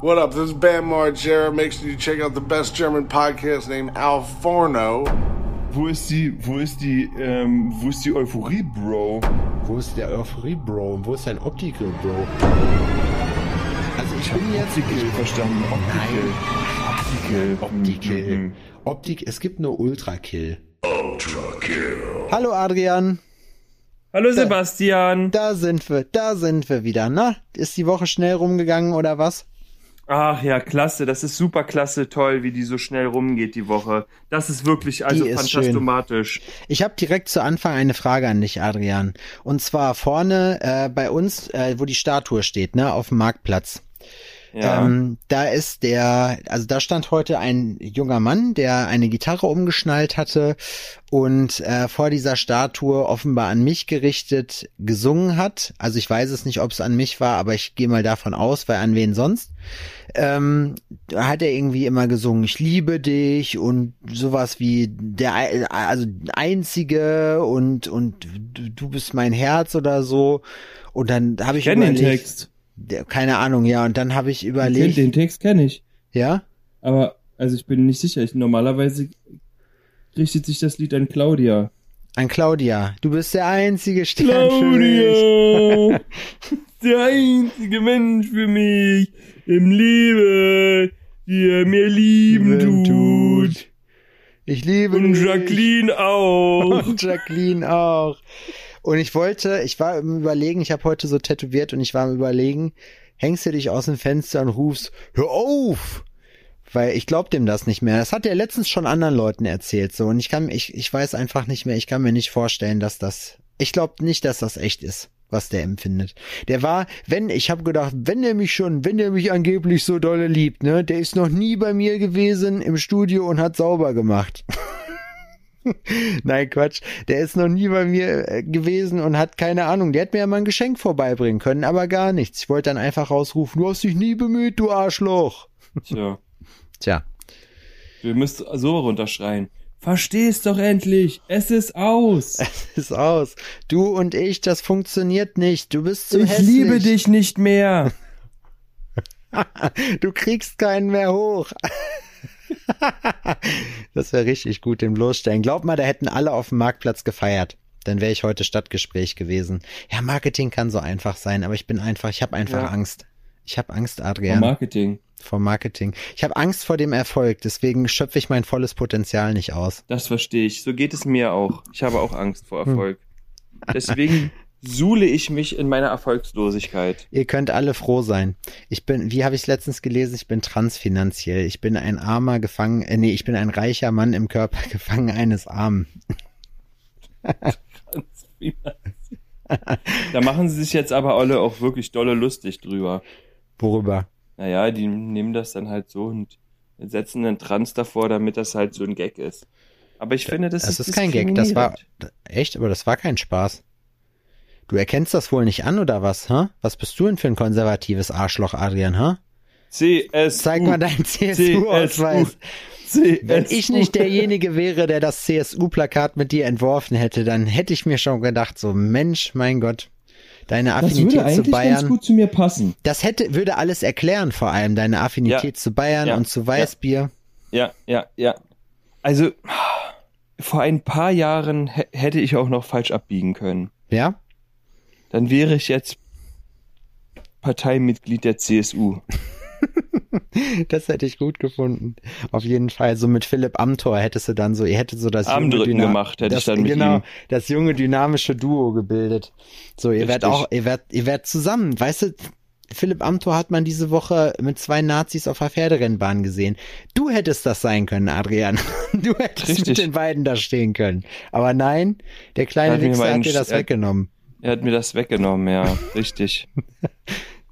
What up? This is Bam Margera. Make sure you check out the best German podcast named Al Forno. Wo ist die, wo ist die, ähm, wo ist die Euphorie, Bro? Wo ist der Euphorie, Bro? Wo ist dein Optical, Bro? Also ich bin jetzt... Optical verstanden. Optical. Optical. Optical. Mhm. Optik, es gibt nur Ultra-Kill. Hallo Adrian, Hallo Sebastian. da sind wir, da sind wir wieder. Na, ist die Woche schnell rumgegangen oder was? Ach ja, klasse. Das ist super klasse, toll, wie die so schnell rumgeht die Woche. Das ist wirklich also Die ist fantastomatisch. Ich habe direkt zu Anfang eine Frage an dich, Adrian. Und zwar vorne äh, bei uns, äh, wo die Statue steht, ne, auf dem Marktplatz. Ja. Ähm, da ist der, also da stand heute ein junger Mann, der eine Gitarre umgeschnallt hatte und äh, vor dieser Statue offenbar an mich gerichtet gesungen hat. Also ich weiß es nicht, ob es an mich war, aber ich gehe mal davon aus, weil an wen sonst. Ähm, hat er irgendwie immer gesungen, ich liebe dich und sowas wie der, also einzige und und du bist mein Herz oder so. Und dann habe ich Ich kenne den überlegt, Text. der, keine Ahnung, ja. Und dann habe ich Den, überlegt, den Text kenne ich. ja, Aber, also ich bin nicht sicher. Ich, normalerweise richtet sich das Lied an Claudia. an Claudia. Du bist der einzige Stern für mich. Claudia, der einzige Mensch für mich im Leben, der mir lieben tut. Ich liebe Und dich. Jacqueline auch. Und Jacqueline auch. Und ich wollte, ich war im Überlegen, ich habe heute so tätowiert und ich war im Überlegen, hängst du dich aus dem Fenster und rufst, hör auf! Weil ich glaub dem das nicht mehr. Das hat er letztens schon anderen Leuten erzählt, so. Und ich kann, ich, ich weiß einfach nicht mehr, ich kann mir nicht vorstellen, dass das, ich glaube nicht, dass das echt ist, was der empfindet. Der war, wenn, ich habe gedacht, wenn er mich schon, wenn er mich angeblich so dolle liebt, ne, der ist noch nie bei mir gewesen im Studio und hat sauber gemacht. Nein, Quatsch. Der ist noch nie bei mir äh, gewesen und hat keine Ahnung. Der hätte mir ja mal ein Geschenk vorbeibringen können, aber gar nichts. Ich wollte dann einfach rausrufen, du hast dich nie bemüht, du Arschloch. Tja, Tja, wir müssen so runterschreien. Versteh's doch endlich. Es ist aus. ist aus. Du und ich, das funktioniert nicht. Du bist zu ich hässlich. liebe dich nicht mehr. Du kriegst keinen mehr hoch. das wäre richtig gut, den bloßstellen. Glaub mal, da hätten alle auf dem Marktplatz gefeiert. Dann wäre ich heute Stadtgespräch gewesen. Ja, Marketing kann so einfach sein, aber ich bin einfach, ich habe einfach Ja. Angst. Ich habe Angst, Adrian. Marketing. Vom Marketing. Ich habe Angst vor dem Erfolg, deswegen schöpfe ich mein volles Potenzial nicht aus. Das verstehe ich. So geht es mir auch. Ich habe auch Angst vor Erfolg. Deswegen suhle ich mich in meiner Erfolgslosigkeit. Ihr könnt alle froh sein. Ich bin, wie habe ich letztens gelesen, ich bin transfinanziell. Ich bin ein armer gefangen, äh, nee, ich bin ein reicher Mann im Körper gefangen eines Armen. Da machen sie sich jetzt aber alle auch wirklich dolle lustig drüber. Worüber? Naja, die nehmen das dann halt so und setzen einen Trans davor, damit das halt so ein Gag ist. Aber ich finde, das, Das ist ist kein Gag, das war echt, aber das war kein Spaß. Du erkennst das wohl nicht an oder was, hä? Was bist du denn für ein konservatives Arschloch, Adrian, hä? CSU. Zeig mal deinen CSU-Ausweis. CSU. Wenn ich nicht derjenige wäre, der das CSU-Plakat mit dir entworfen hätte, dann hätte ich mir schon gedacht, so Mensch, mein Gott, deine Das würde Affinität zu eigentlich ganz Bayern. gut zu mir passen. Das hätte, würde alles erklären, vor allem deine Affinität Ja. zu Bayern Ja. und zu Weißbier. Ja, ja, ja. Also, vor ein paar Jahren hä- hätte ich auch noch falsch abbiegen können. Ja? Dann wäre ich jetzt Parteimitglied der CSU. Das hätte ich gut gefunden. Auf jeden Fall. So mit Philipp Amthor hättest du dann so, ihr hättet so das junge gemacht hätte das, ich dann mit genau, ihm. das junge dynamische Duo gebildet. So, ihr werdet auch, ihr werdet, ihr werdet zusammen, weißt du, Philipp Amthor hat man diese Woche mit zwei Nazis auf der Pferderennbahn gesehen. Du hättest das sein können, Adrian. Du hättest mit Richtig. den beiden da stehen können. Aber nein, der kleine hat mir Wichser hat dir das er- weggenommen. Er hat mir das weggenommen, ja, richtig.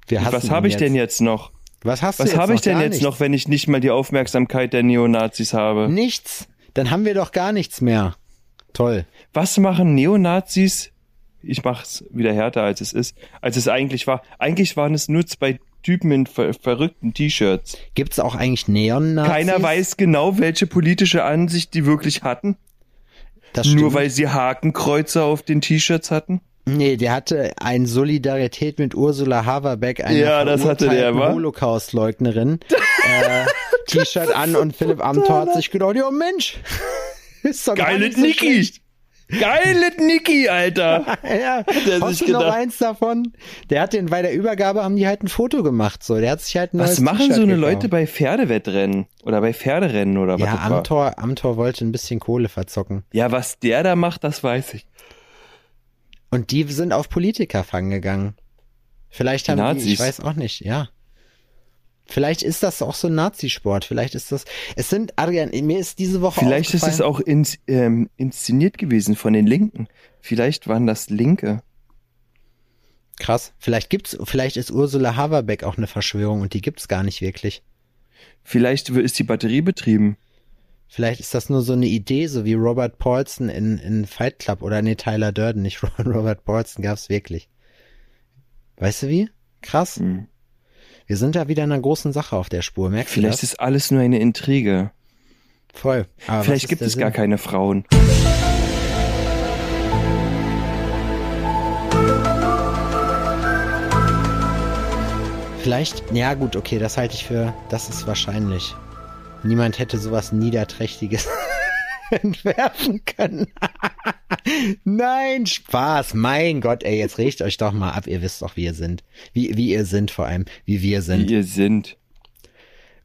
Was habe ich denn jetzt noch? Was hast du Was habe ich denn jetzt nichts. noch, wenn ich nicht mal die Aufmerksamkeit der Neonazis habe? Nichts. Dann haben wir doch gar nichts mehr. Toll. Was machen Neonazis? Ich mach's wieder härter, als es ist, als es eigentlich war. Eigentlich waren es nur zwei Typen in ver verrückten T-Shirts. Gibt's auch eigentlich Neon-Nazis? Keiner weiß genau, welche politische Ansicht die wirklich hatten. Nur weil sie Hakenkreuze auf den T-Shirts hatten. Nee, der hatte ein Solidarität mit Ursula Haverbeck, einer Ja, das hatte der? Holocaust-Leugnerin, äh, T-Shirt an und Philipp Amthor hat sich gedacht, ja Mensch, ist doch Geile so Niki! schlecht. Geile Niki, Alter! Ja, Der hast du noch gedacht- eins davon? Der hat den bei der Übergabe haben die halt ein Foto gemacht, so. Der hat sich halt ein Was machen so eine gekauft. Leute bei Pferdewettrennen? Oder bei Pferderennen oder was Ja? Amtor, Amtor wollte ein bisschen Kohle verzocken. Ja, was der da macht, das weiß ich. Und die sind auf Politikerfang gegangen. Vielleicht haben die, ich Nazis. weiß auch nicht, ja. Vielleicht ist das auch so ein Nazisport. Vielleicht ist das, es sind, Adrian, mir ist diese Woche Vielleicht ist es auch ins, ähm, inszeniert gewesen von den Linken. Vielleicht waren das Linke. Krass. Vielleicht gibt's, vielleicht ist Ursula Haverbeck auch eine Verschwörung und die gibt's gar nicht wirklich. Vielleicht ist die Batterie betrieben. Vielleicht ist das nur so eine Idee, so wie Robert Paulson in, in Fight Club oder nee, Tyler Durden, nicht Robert Paulson gab's wirklich. Weißt du wie? Krass. Hm. Wir sind da wieder in einer großen Sache auf der Spur. Merkst Vielleicht du das? ist alles nur eine Intrige. Voll. Aber Vielleicht gibt es gar Sinn? keine Frauen. Vielleicht, ja gut, okay, das halte ich für, das ist wahrscheinlich. Niemand hätte sowas Niederträchtiges entwerfen können. Nein, Spaß, mein Gott, ey, jetzt regt euch doch mal ab, ihr wisst doch, wie ihr sind. Wie, wie ihr sind vor allem, wie wir Wie sind. ihr sind.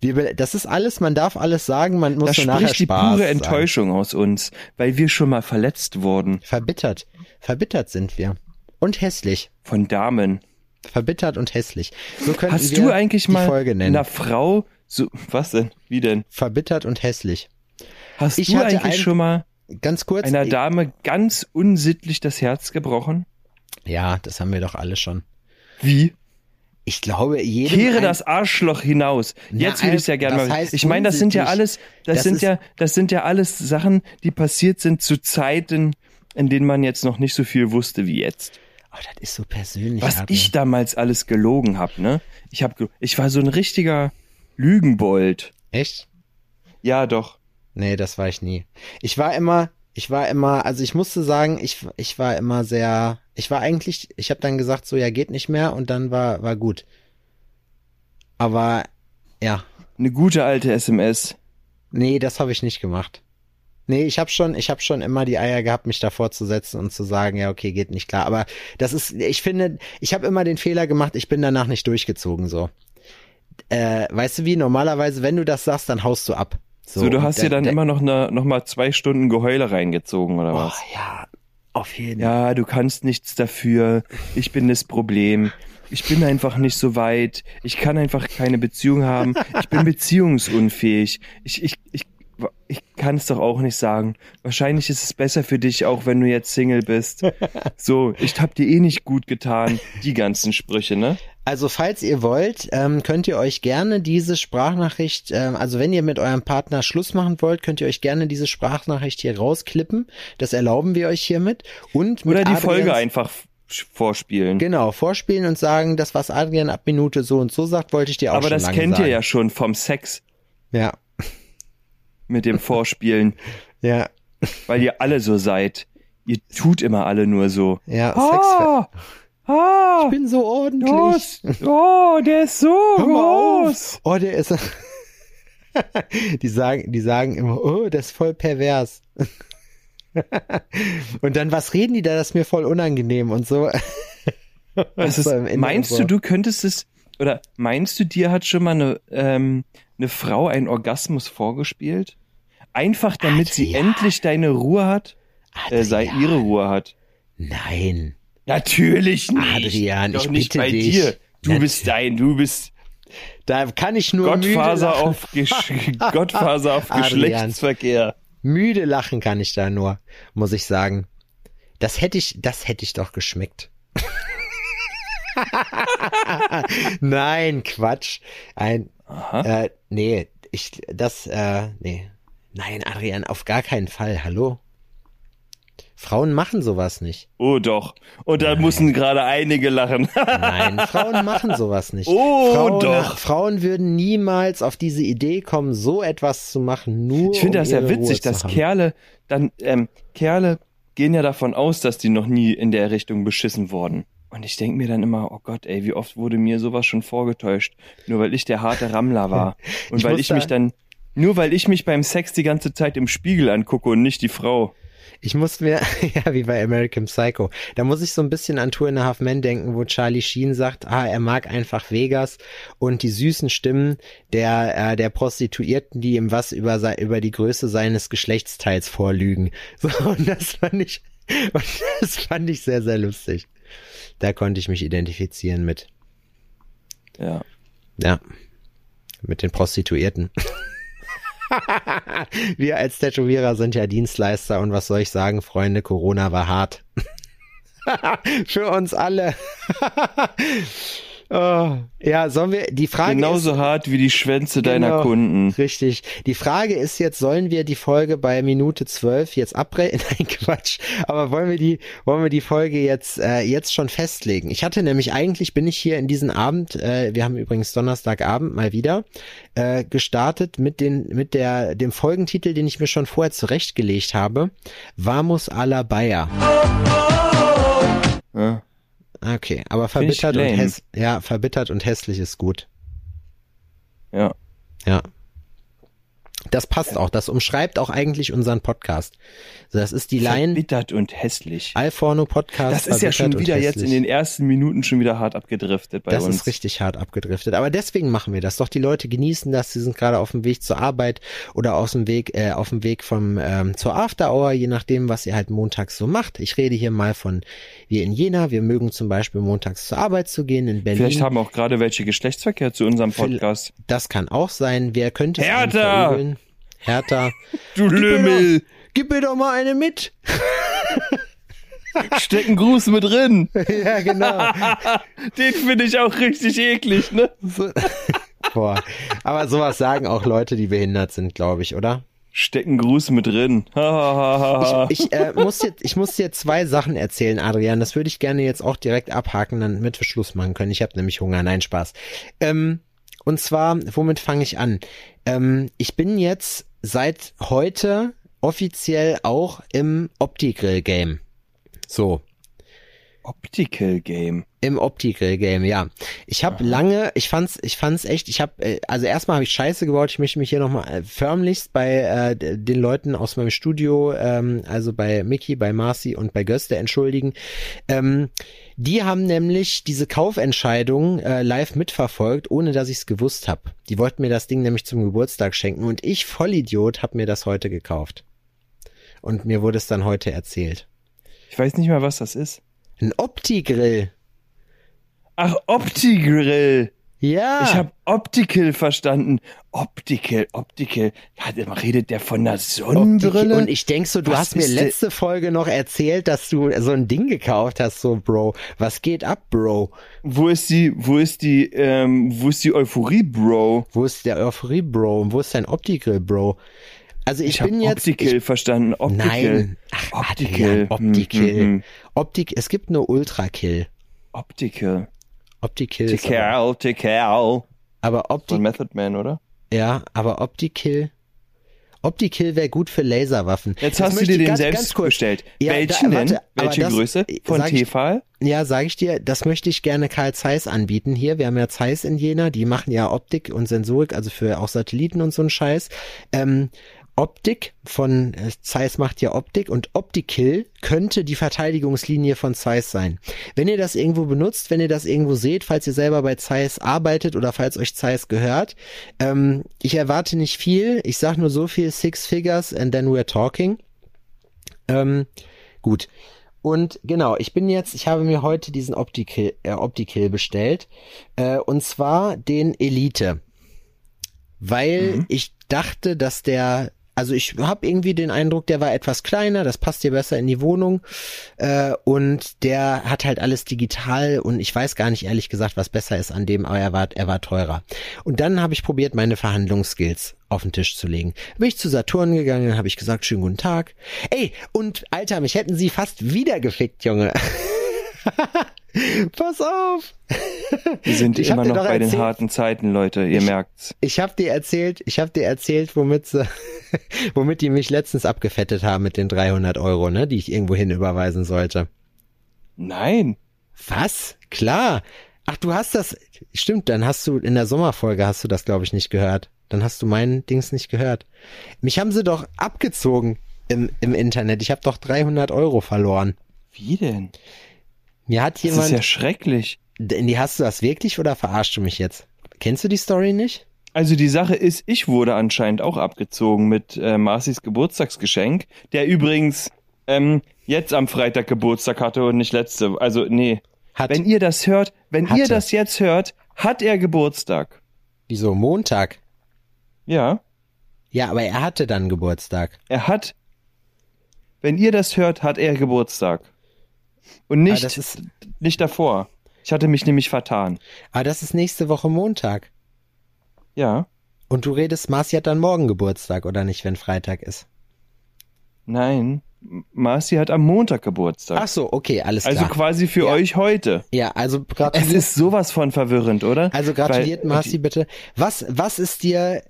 Wir, das ist alles, man darf alles sagen, man muss Da nur nachher spricht die Spaß pure sagen. Enttäuschung aus uns, weil wir schon mal verletzt wurden Verbittert, verbittert sind wir. Und hässlich. von Damen. Verbittert und hässlich. So könnten Hast wir du eigentlich mal Folge nennen. einer Frau so was denn? Wie denn? Verbittert und hässlich. Hast Ich du hatte eigentlich ein- schon mal Ganz kurz. einer Dame ganz unsittlich das Herz gebrochen? Ja, das haben wir doch alle schon. Wie? Ich glaube, jedem Kehre das Arschloch hinaus. Na, Jetzt würde ich es ja gerne das mal. heißt Ich meine, das sind ja alles, das, Das sind ja, das sind ja alles Sachen, die passiert sind zu Zeiten, in denen man jetzt noch nicht so viel wusste wie jetzt. Oh, das ist so persönlich. Was Adrian. ich damals alles gelogen hab, ne? Ich hab, ich war so ein richtiger Lügenbold. Echt? Ja, doch. Nee, das war ich nie. Ich war immer, ich war immer, also ich musste sagen, ich, ich war immer sehr, ich war eigentlich, ich habe dann gesagt, so ja, geht nicht mehr und dann war, war gut. Aber ja, Eine gute alte SMS. nee, das habe ich nicht gemacht. Nee, ich habe schon, ich habe schon immer die Eier gehabt, mich davor zu setzen und zu sagen, ja, okay, geht nicht klar. Aber das ist, ich finde, ich habe immer den Fehler gemacht, ich bin danach nicht durchgezogen so. Äh, weißt du wie? Normalerweise, wenn du das sagst, dann haust du ab. So, du und hast dir dann immer noch, ne, noch mal zwei Stunden Geheule reingezogen, oder Oh, was? ja, auf jeden Fall. Ja, du kannst nichts dafür. Ich bin das Problem. Ich bin einfach nicht so weit. Ich kann einfach keine Beziehung haben. Ich bin beziehungsunfähig. Ich, ich, ich, ich kann es doch auch nicht sagen. Wahrscheinlich ist es besser für dich, auch wenn du jetzt Single bist. So, ich hab dir eh nicht gut getan. Die ganzen Sprüche, ne? Also falls ihr wollt, ähm, könnt ihr euch gerne diese Sprachnachricht, ähm, also wenn ihr mit eurem Partner Schluss machen wollt, könnt ihr euch gerne diese Sprachnachricht hier rausklippen. Das erlauben wir euch hiermit. Und mit Oder die Adrians- Folge einfach vorspielen. Genau, vorspielen und sagen, das, was Adrian ab Minute so und so sagt, wollte ich dir auch Aber schon das lange kennt sagen. ihr ja schon vom Sex Ja, mit dem Vorspielen, ja, weil ihr alle so seid. Ihr tut immer alle nur so. ja, Sexver ah, Ich bin so ordentlich. los. Oh, der ist so groß. Oh, der ist. die sagen, die sagen immer, oh, das ist voll pervers. und dann, was reden die da? Das ist mir voll unangenehm und so. Das ist, meinst du, du könntest es, oder meinst du, dir hat schon mal eine, ähm, eine Frau einen Orgasmus vorgespielt? Einfach damit sie Adrian. endlich deine Ruhe hat, äh, sei ihre Ruhe hat. Nein. Natürlich nicht. Adrian, Doch ich nicht bitte bei dich. dir. Du Nat- bist dein, du bist Da kann ich nur Gottfaser müde lachen. auf, Gottfaser auf. Geschlechtsverkehr. Müde lachen kann ich da nur, muss ich sagen. Das hätte ich, das hätte ich doch geschmeckt. Nein, Quatsch. Ein, Aha. äh, nee, ich, das, äh, nee. Nein, Adrian, auf gar keinen Fall. Hallo? Frauen machen sowas nicht. Oh doch. Und da mussten gerade einige lachen. Nein, Frauen machen sowas nicht. Oh, Frauen, doch. Frauen würden niemals auf diese Idee kommen, so etwas zu machen, nur Ich finde um das ja witzig, dass haben. Kerle dann, ähm, Kerle gehen ja davon aus, dass die noch nie in der Richtung beschissen wurden. Und ich denk mir dann immer, oh Gott, ey, wie oft wurde mir sowas schon vorgetäuscht, nur weil ich der harte Rammler war. Und Ich weil ich mich dann, nur weil ich mich beim Sex die ganze Zeit im Spiegel angucke und nicht die Frau. Ich muss mir, ja, wie bei American Psycho, da muss ich so ein bisschen an Two and a Half Men denken, wo Charlie Sheen sagt, ah, er mag einfach Vegas und die süßen Stimmen der, äh, der Prostituierten, die ihm was über, über die Größe seines Geschlechtsteils vorlügen. So, und das fand ich, und das fand ich sehr, sehr lustig. Da konnte ich mich identifizieren mit, Ja. ja, mit den Prostituierten. Wir als Tätowierer sind ja Dienstleister und was soll ich sagen, Freunde, Corona war hart. Für uns alle. oh, ja, sollen wir, die Frage Genauso hart wie die Schwänze deiner Genau. Kunden. ist, richtig. Die Frage ist jetzt, sollen wir die Folge bei Minute 12 jetzt abbrechen? Nein, Quatsch. Aber wollen wir die, wollen wir die Folge jetzt, äh, jetzt schon festlegen? Ich hatte nämlich eigentlich, bin ich hier in diesen Abend, äh, wir haben übrigens Donnerstagabend mal wieder, äh, gestartet mit den, mit der, dem Folgentitel, den ich mir schon vorher zurechtgelegt habe. Vamos a la Bayer. Ja. Okay, aber verbittert und häss, ja, verbittert und hässlich ist gut. ja. Ja. Das passt auch. Das umschreibt auch eigentlich unseren Podcast. Das ist die Line Verbittert und hässlich. Alforno Podcast. Das ist ja schon wieder jetzt in den ersten Minuten schon wieder hart abgedriftet bei Das uns. ist richtig hart abgedriftet. Aber deswegen machen wir das. Doch die Leute genießen das. Sie sind gerade auf dem Weg zur Arbeit oder aus dem Weg, äh, auf dem Weg vom ähm, zur After Hour, je nachdem, was ihr halt montags so macht. Ich rede hier mal von wir in Jena. Wir mögen zum Beispiel montags zur Arbeit zu gehen in Berlin. Vielleicht haben auch gerade welche Geschlechtsverkehr zu unserem Podcast. das kann auch sein. Wer könnte es verübeln? Hertha. Du Lümmel! gib mir doch mal eine mit. Steck einen Gruß mit drin. ja, genau. Den finde ich auch richtig eklig, ne? So. Boah. Aber sowas sagen auch Leute, die behindert sind, glaube ich, oder? Steck einen Gruß mit drin. Ich, ich, äh, muss dir, ich muss dir zwei Sachen erzählen, Adrian. Das würde ich gerne jetzt auch direkt abhaken, damit wir Schluss machen können. Ich habe nämlich Hunger. Nein, Spaß. Ähm, und zwar, womit fange ich an? Ähm, ich bin jetzt seit heute offiziell auch im Opti-Grill-Game. So. Optical Game. Im Opti-Grill-Game, ja. Ich habe lange, ich fand's, ich fand's echt, ich habe, äh, also erstmal habe ich Scheiße gebaut, ich möchte mich hier nochmal äh, förmlichst bei äh, den Leuten aus meinem Studio, ähm, also bei Mickey, bei Marcy und bei Göste entschuldigen. Ähm, die haben nämlich diese Kaufentscheidung äh, live mitverfolgt, ohne dass ich's gewusst habe. Die wollten mir das Ding nämlich zum Geburtstag schenken und ich, Vollidiot, habe mir das heute gekauft. Und mir wurde es dann heute erzählt. Ich weiß nicht mal, was das ist. Ein Opti-Grill. Ach, Opti-Grill. Ja. Ich habe Optical verstanden. Optical, Optical. Ja, man redet der von einer Sonnenbrille. Und ich denk so, du Was hast mir letzte Folge noch erzählt, dass du so ein Ding gekauft hast, so Bro. Was geht ab, Bro? wo ist die, wo ist die, ähm, wo ist die Euphorie, Bro? Wo ist der Euphorie, Bro? Und wo ist dein Opti-Grill, Bro? Also ich, Ich, bin jetzt. Optical ich, verstanden. Optical. nein. Ach, Optical. Adrian, Opti-Kill. Mhm, mhm. Optik, es gibt nur Ultra-Kill. Optical. Opti-Kill ist aber, Tical, Tical. aber Von Opti, Method Man, oder? ja, aber Opti-Kill. Opti-Kill wäre gut für Laserwaffen. Jetzt Das hast du dir den ganz- selbst ganz kurz- bestellt. Ja, Welchen da- denn? warte, aber Welche das- Größe? Von Tefal? Ja, sage ich dir, das möchte ich gerne Karl Zeiss anbieten hier. Wir haben ja Zeiss in Jena, die machen ja Optik und Sensorik, also für auch Satelliten und so ein Scheiß. Ähm, Optik von äh, Zeiss macht ja Optik und Optikill könnte die Verteidigungslinie von Zeiss sein. Wenn ihr das irgendwo benutzt, wenn ihr das irgendwo seht, falls ihr selber bei Zeiss arbeitet oder falls euch Zeiss gehört, ähm, ich erwarte nicht viel. Ich sag nur so viel, six figures and then we're talking. Ähm, gut. Und genau, ich bin jetzt, ich habe mir heute diesen Optikill, äh, Optikill bestellt. Äh, und zwar den Elite. Weil ich dachte, dass der, also ich habe irgendwie den Eindruck, der war etwas kleiner, das passt hier besser in die Wohnung. Äh, und der hat halt alles digital und ich weiß gar nicht ehrlich gesagt, was besser ist an dem, aber er war, er war teurer. Und dann habe ich probiert, meine Verhandlungsskills auf den Tisch zu legen. Bin ich zu Saturn gegangen, habe ich gesagt, schönen guten Tag. Ey, und Alter, mich hätten sie fast wieder gefickt, Junge. Pass auf. Wir sind Ich hab immer noch bei den erzählt- harten Zeiten, Leute. Ihr merkt's. Ich habe dir erzählt, ich habe dir erzählt, womit sie, womit die mich letztens abgefettet haben mit den 300 Euro, ne, die ich irgendwo hin überweisen sollte. Nein. Was? Klar. Ach, du hast das, stimmt, dann hast du, in der Sommerfolge hast du das, glaube ich, nicht gehört. Dann hast du meinen Dings nicht gehört. Mich haben sie doch abgezogen im, im Internet. Ich habe doch 300 Euro verloren. Wie denn? Mir hat Das jemand, ist ja schrecklich. die hast du das wirklich oder verarschst du mich jetzt? Kennst du die Story nicht? Also die Sache ist, ich wurde anscheinend auch abgezogen mit äh, Marcis Geburtstagsgeschenk, der übrigens ähm, jetzt am Freitag Geburtstag hatte und nicht letzte. Also nee. Hat, Wenn ihr das hört, wenn Hatte. ihr das jetzt hört, hat er Geburtstag. wieso, Montag? Ja, Ja, aber er hatte dann Geburtstag. er hat. Wenn ihr das hört, hat er Geburtstag. Und Aber nicht, das ist, nicht davor. Ich hatte mich nämlich vertan. aber das ist nächste Woche Montag. Ja. Und du redest, Marci hat dann morgen Geburtstag, oder nicht, wenn Freitag ist? Nein. Marci hat am Montag Geburtstag. Ach so, okay, alles also klar. quasi für Ja. euch heute. ja, also Es ist sowas von verwirrend, oder? also gratuliert Weil- Marci bitte. Was, was ist dir,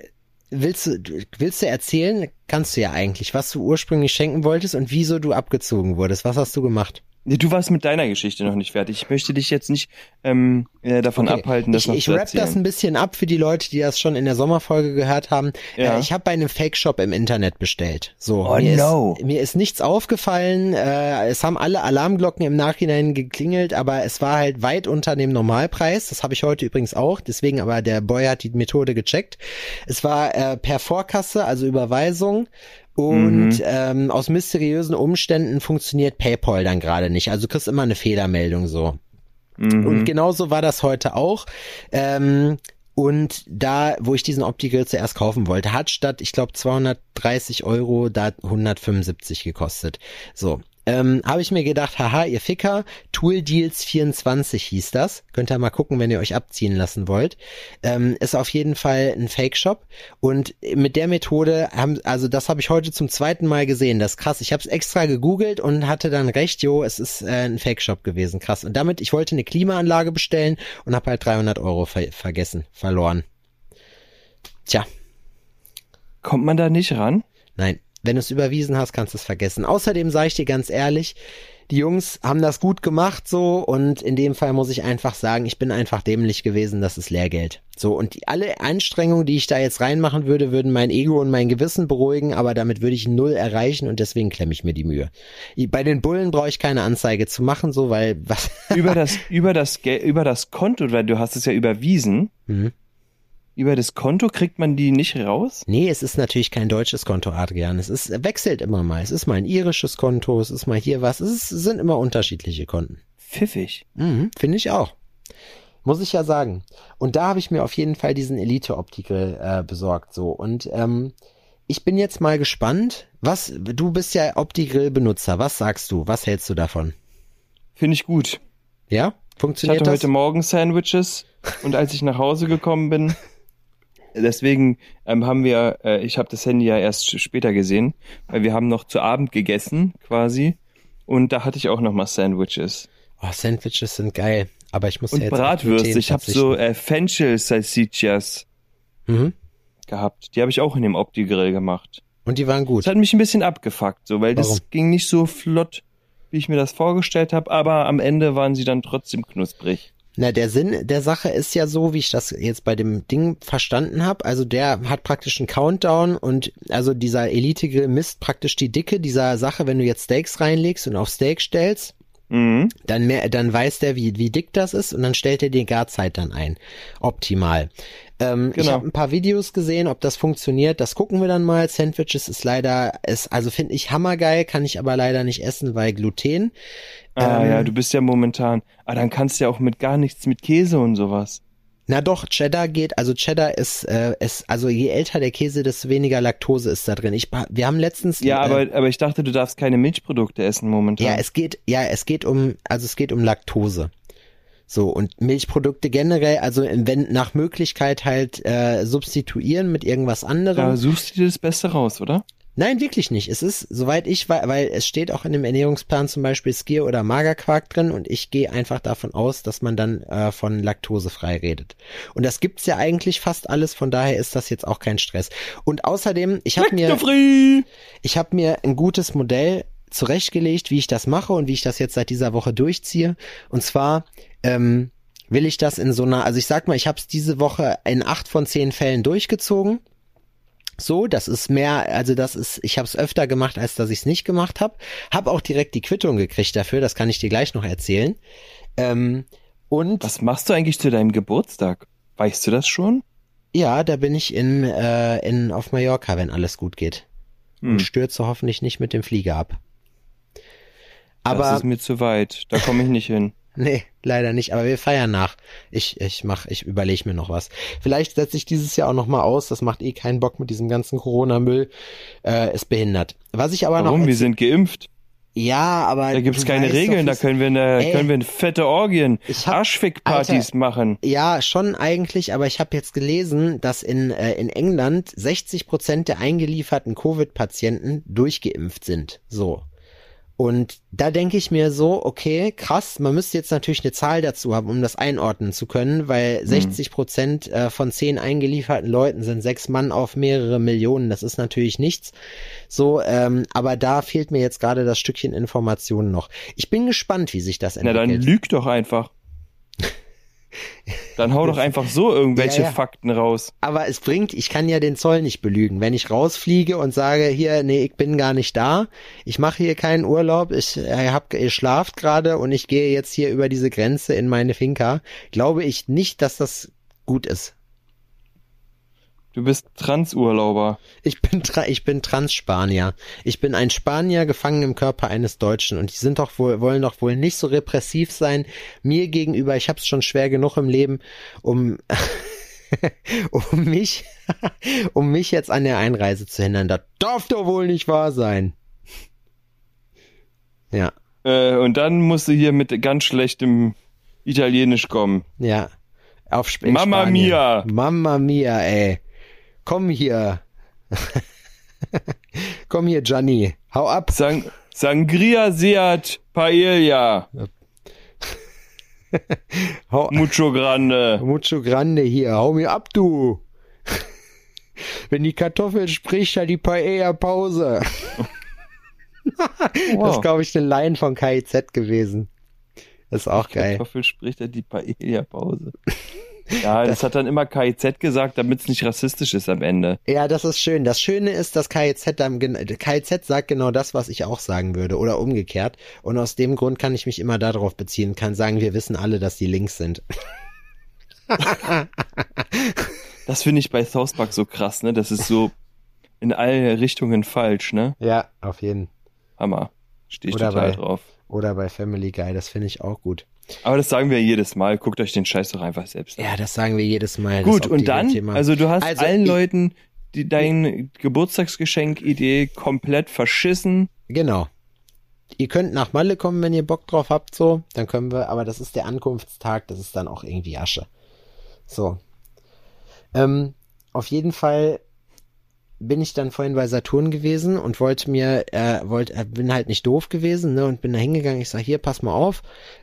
willst du, willst du erzählen? Kannst du ja eigentlich, was du ursprünglich schenken wolltest und wieso du abgezogen wurdest. Was hast du gemacht? Nee, du warst mit deiner Geschichte noch nicht fertig. Ich möchte dich jetzt nicht ähm, äh, davon Okay, abhalten, das ich, noch ich zu rap erzählen. das ein bisschen ab für die Leute, die das schon in der Sommerfolge gehört haben. Ja. Äh, ich habe bei einem Fake-Shop im Internet bestellt. So, Oh, mir, no. ist, mir ist nichts aufgefallen. Äh, es haben alle Alarmglocken im Nachhinein geklingelt, aber es war halt weit unter dem Normalpreis. Das habe ich heute übrigens auch. Deswegen aber der Boy hat die Methode gecheckt. Es war äh, per Vorkasse, also Überweisung. Und Mhm. ähm, aus mysteriösen Umständen funktioniert PayPal dann gerade nicht. Also du kriegst immer eine Fehlermeldung so. Mhm. Und genauso war das heute auch. Ähm, und da, wo ich diesen Opti-Grill zuerst kaufen wollte, hat statt, ich glaube, 230 Euro da 175 gekostet. So. Ähm, habe ich mir gedacht, haha, ihr Ficker, Tool Deals 24 hieß das. Könnt ihr mal gucken, wenn ihr euch abziehen lassen wollt. Ähm, ist auf jeden Fall ein Fake-Shop. Und mit der Methode haben, also das habe ich heute zum zweiten Mal gesehen. Das ist krass. Ich habe es extra gegoogelt und hatte dann recht, jo, es ist äh, ein Fake-Shop gewesen. Krass. Und damit, ich wollte eine Klimaanlage bestellen und habe halt 300 Euro ver vergessen, verloren. Tja, Kommt man da nicht ran? nein. Wenn du es überwiesen hast, kannst du es vergessen. Außerdem sage ich dir ganz ehrlich, die Jungs haben das gut gemacht so und in dem Fall muss ich einfach sagen, ich bin einfach dämlich gewesen, das ist Lehrgeld. So und die, alle Anstrengungen, die ich da jetzt reinmachen würde, würden mein Ego und mein Gewissen beruhigen, aber damit würde ich null erreichen und deswegen klemme ich mir die Mühe. Bei den Bullen brauche ich keine Anzeige zu machen, so weil was über das über das über das Konto, weil du hast es ja überwiesen. Mhm. Über das Konto kriegt man die nicht raus? Nee, es ist natürlich kein deutsches Konto, Adrian. Es ist, wechselt immer mal. Es ist mal ein irisches Konto, es ist mal hier was. Es ist, sind immer unterschiedliche Konten. Pfiffig. Mhm, Finde ich auch. Muss ich ja sagen. Und da habe ich mir auf jeden Fall diesen Elite-Optical äh, besorgt. So. Und ähm, ich bin jetzt mal gespannt. Was, du bist ja Opti-Grill-Benutzer. Was sagst du? Was hältst du davon? Finde ich gut. Ja? Ich Funktioniert hatte das? heute Morgen Sandwiches und als ich nach Hause gekommen bin, deswegen ähm, haben wir, äh, ich habe das Handy ja erst später gesehen, weil wir haben noch zu Abend gegessen quasi und da hatte ich auch noch mal Sandwiches Oh, Sandwiches sind geil. Aber ich muss und ja jetzt Bratwürste. Ich habe so äh, Fenchel Salsichas Mhm. gehabt. Die habe ich auch in dem Opti-Grill gemacht. Und die waren gut. Das hat mich ein bisschen abgefuckt, so, weil Warum? das ging nicht so flott, wie ich mir das vorgestellt habe, aber am Ende waren sie dann trotzdem knusprig. Na, der Sinn der Sache ist ja so, wie ich das jetzt bei dem Ding verstanden habe. Also der hat praktisch einen Countdown und also dieser Elite-Grill misst praktisch die Dicke dieser Sache, wenn du jetzt Steaks reinlegst und auf Steak stellst, Mhm. dann mehr, dann weiß der, wie, wie dick das ist und dann stellt er die Garzeit dann ein. Optimal. Ähm, Ich Genau. habe ein paar Videos gesehen, ob das funktioniert. Das gucken wir dann mal. Sandwiches ist leider, ist, also finde ich hammergeil, kann ich aber leider nicht essen, weil Gluten. Ah Ähm, ja, du bist ja momentan. Ah, dann kannst du ja auch mit gar nichts mit Käse und sowas. Na doch, Cheddar geht, also Cheddar ist, äh, ist, also je älter der Käse, desto weniger Laktose ist da drin. Ich, wir haben letztens, Ja, äh, aber, aber ich dachte, du darfst keine Milchprodukte essen momentan. ja, es geht, ja, es geht um, also es geht um Laktose. So und Milchprodukte generell, also wenn nach Möglichkeit halt äh, substituieren mit irgendwas anderem. da suchst du dir das Beste raus, oder? Nein, wirklich nicht. Es ist, soweit ich weiß, weil es steht auch in dem Ernährungsplan zum Beispiel Skier oder Magerquark drin und ich gehe einfach davon aus, dass man dann äh, von laktosefrei redet. Und das gibt's ja eigentlich fast alles, von daher ist das jetzt auch kein Stress. Und außerdem, ich habe mir, ich habe mir ein gutes Modell zurechtgelegt, wie ich das mache und wie ich das jetzt seit dieser Woche durchziehe. Und zwar ähm, will ich das in so einer, also ich sag mal, ich habe es diese Woche in acht von zehn Fällen durchgezogen. So, das ist mehr, also das ist, ich habe es öfter gemacht, als dass ich es nicht gemacht habe. Hab auch direkt die Quittung gekriegt dafür, das kann ich dir gleich noch erzählen. Ähm, und Was machst du eigentlich zu deinem Geburtstag? Weißt du das schon? ja, da bin ich in, äh, in auf Mallorca, wenn alles gut geht. Hm, Und stürze hoffentlich nicht mit dem Flieger ab. das Aber ist mir zu weit. Da komme ich nicht hin. Nee, leider nicht, aber wir feiern nach. Ich, ich mach, ich überlege mir noch was. Vielleicht setze ich dieses Jahr auch noch mal aus, das macht eh keinen Bock mit diesem ganzen Corona-Müll. Äh, ist behindert. Was ich aber Warum? noch. Wir erzäh- sind geimpft. Ja, aber. Da gibt's keine Regeln. doch, Da können wir, eine, Ey. können wir fette Orgien, Arschfick-Partys machen. Ja, schon eigentlich, aber ich habe jetzt gelesen, dass in, äh, in England 60 Prozent der eingelieferten Covid-Patienten durchgeimpft sind. So. Und da denke ich mir so, okay, krass, man müsste jetzt natürlich eine Zahl dazu haben, um das einordnen zu können, weil 60 Prozent äh, von zehn eingelieferten Leuten sind sechs Mann auf mehrere Millionen. Das ist natürlich nichts. So, ähm, aber da fehlt mir jetzt gerade das Stückchen Informationen noch. Ich bin gespannt, wie sich das Na entwickelt. dann lüg doch einfach. Dann hau doch einfach so irgendwelche Ja, ja. Fakten raus. Aber es bringt, ich kann ja den Zoll nicht belügen. Wenn ich rausfliege und sage, hier, nee, ich bin gar nicht da, ich mache hier keinen Urlaub, ich äh, hab, ihr schlaft gerade und ich gehe jetzt hier über diese Grenze in meine Finca, glaube ich nicht, dass das gut ist. Du bist Transurlauber. Ich bin, tra ich bin Trans-Spanier. Ich bin ein Spanier gefangen im Körper eines Deutschen und die sind doch wohl, wollen doch wohl nicht so repressiv sein mir gegenüber. Ich hab's schon schwer genug im Leben, um, um mich, um mich jetzt an der Einreise zu hindern. Das darf doch wohl nicht wahr sein. Ja, Äh, und dann musst du hier mit ganz schlechtem Italienisch kommen. ja. Auf Sp in Mamma Spanien. mia. Mamma mia, ey. Komm hier. Komm hier, Gianni. Hau ab. Sang Sangria Seat Paella. Hau, Mucho grande. Mucho Grande hier, hau mir ab, du. Wenn die Kartoffel spricht, hat die Paella Pause. Das ist, Wow. glaube ich, eine Line von KIZ gewesen. Das ist auch geil. Kartoffel spricht er die Paella-Pause. Ja, das hat dann immer KIZ gesagt, damit es nicht rassistisch ist am Ende. Ja, das ist schön. Das Schöne ist, dass KIZ dann, KIZ sagt genau das, was ich auch sagen würde oder umgekehrt. Und aus dem Grund kann ich mich immer darauf beziehen, kann sagen, wir wissen alle, dass die links sind. Das finde ich bei South Park so krass, ne? Das ist so in alle Richtungen falsch, ne? Ja, auf jeden. Hammer. Stehe ich Oder total bei- drauf. Oder bei Family Guy, das finde ich auch gut. Aber das sagen wir jedes Mal. Guckt euch den Scheiß doch einfach selbst an. Ja, das sagen wir jedes Mal. Gut, und dann, Thema. also du hast Also allen Leuten die deine Geburtstagsgeschenk-Idee komplett verschissen. Genau. Ihr könnt nach Malle kommen, wenn ihr Bock drauf habt, so. Dann können wir, aber das ist der Ankunftstag, das ist dann auch irgendwie Asche. So. Ähm, auf jeden Fall bin ich dann vorhin bei Saturn gewesen und wollte mir, äh, wollte, äh, bin halt nicht doof gewesen, ne, und bin da hingegangen. Ich sag, hier, pass mal auf,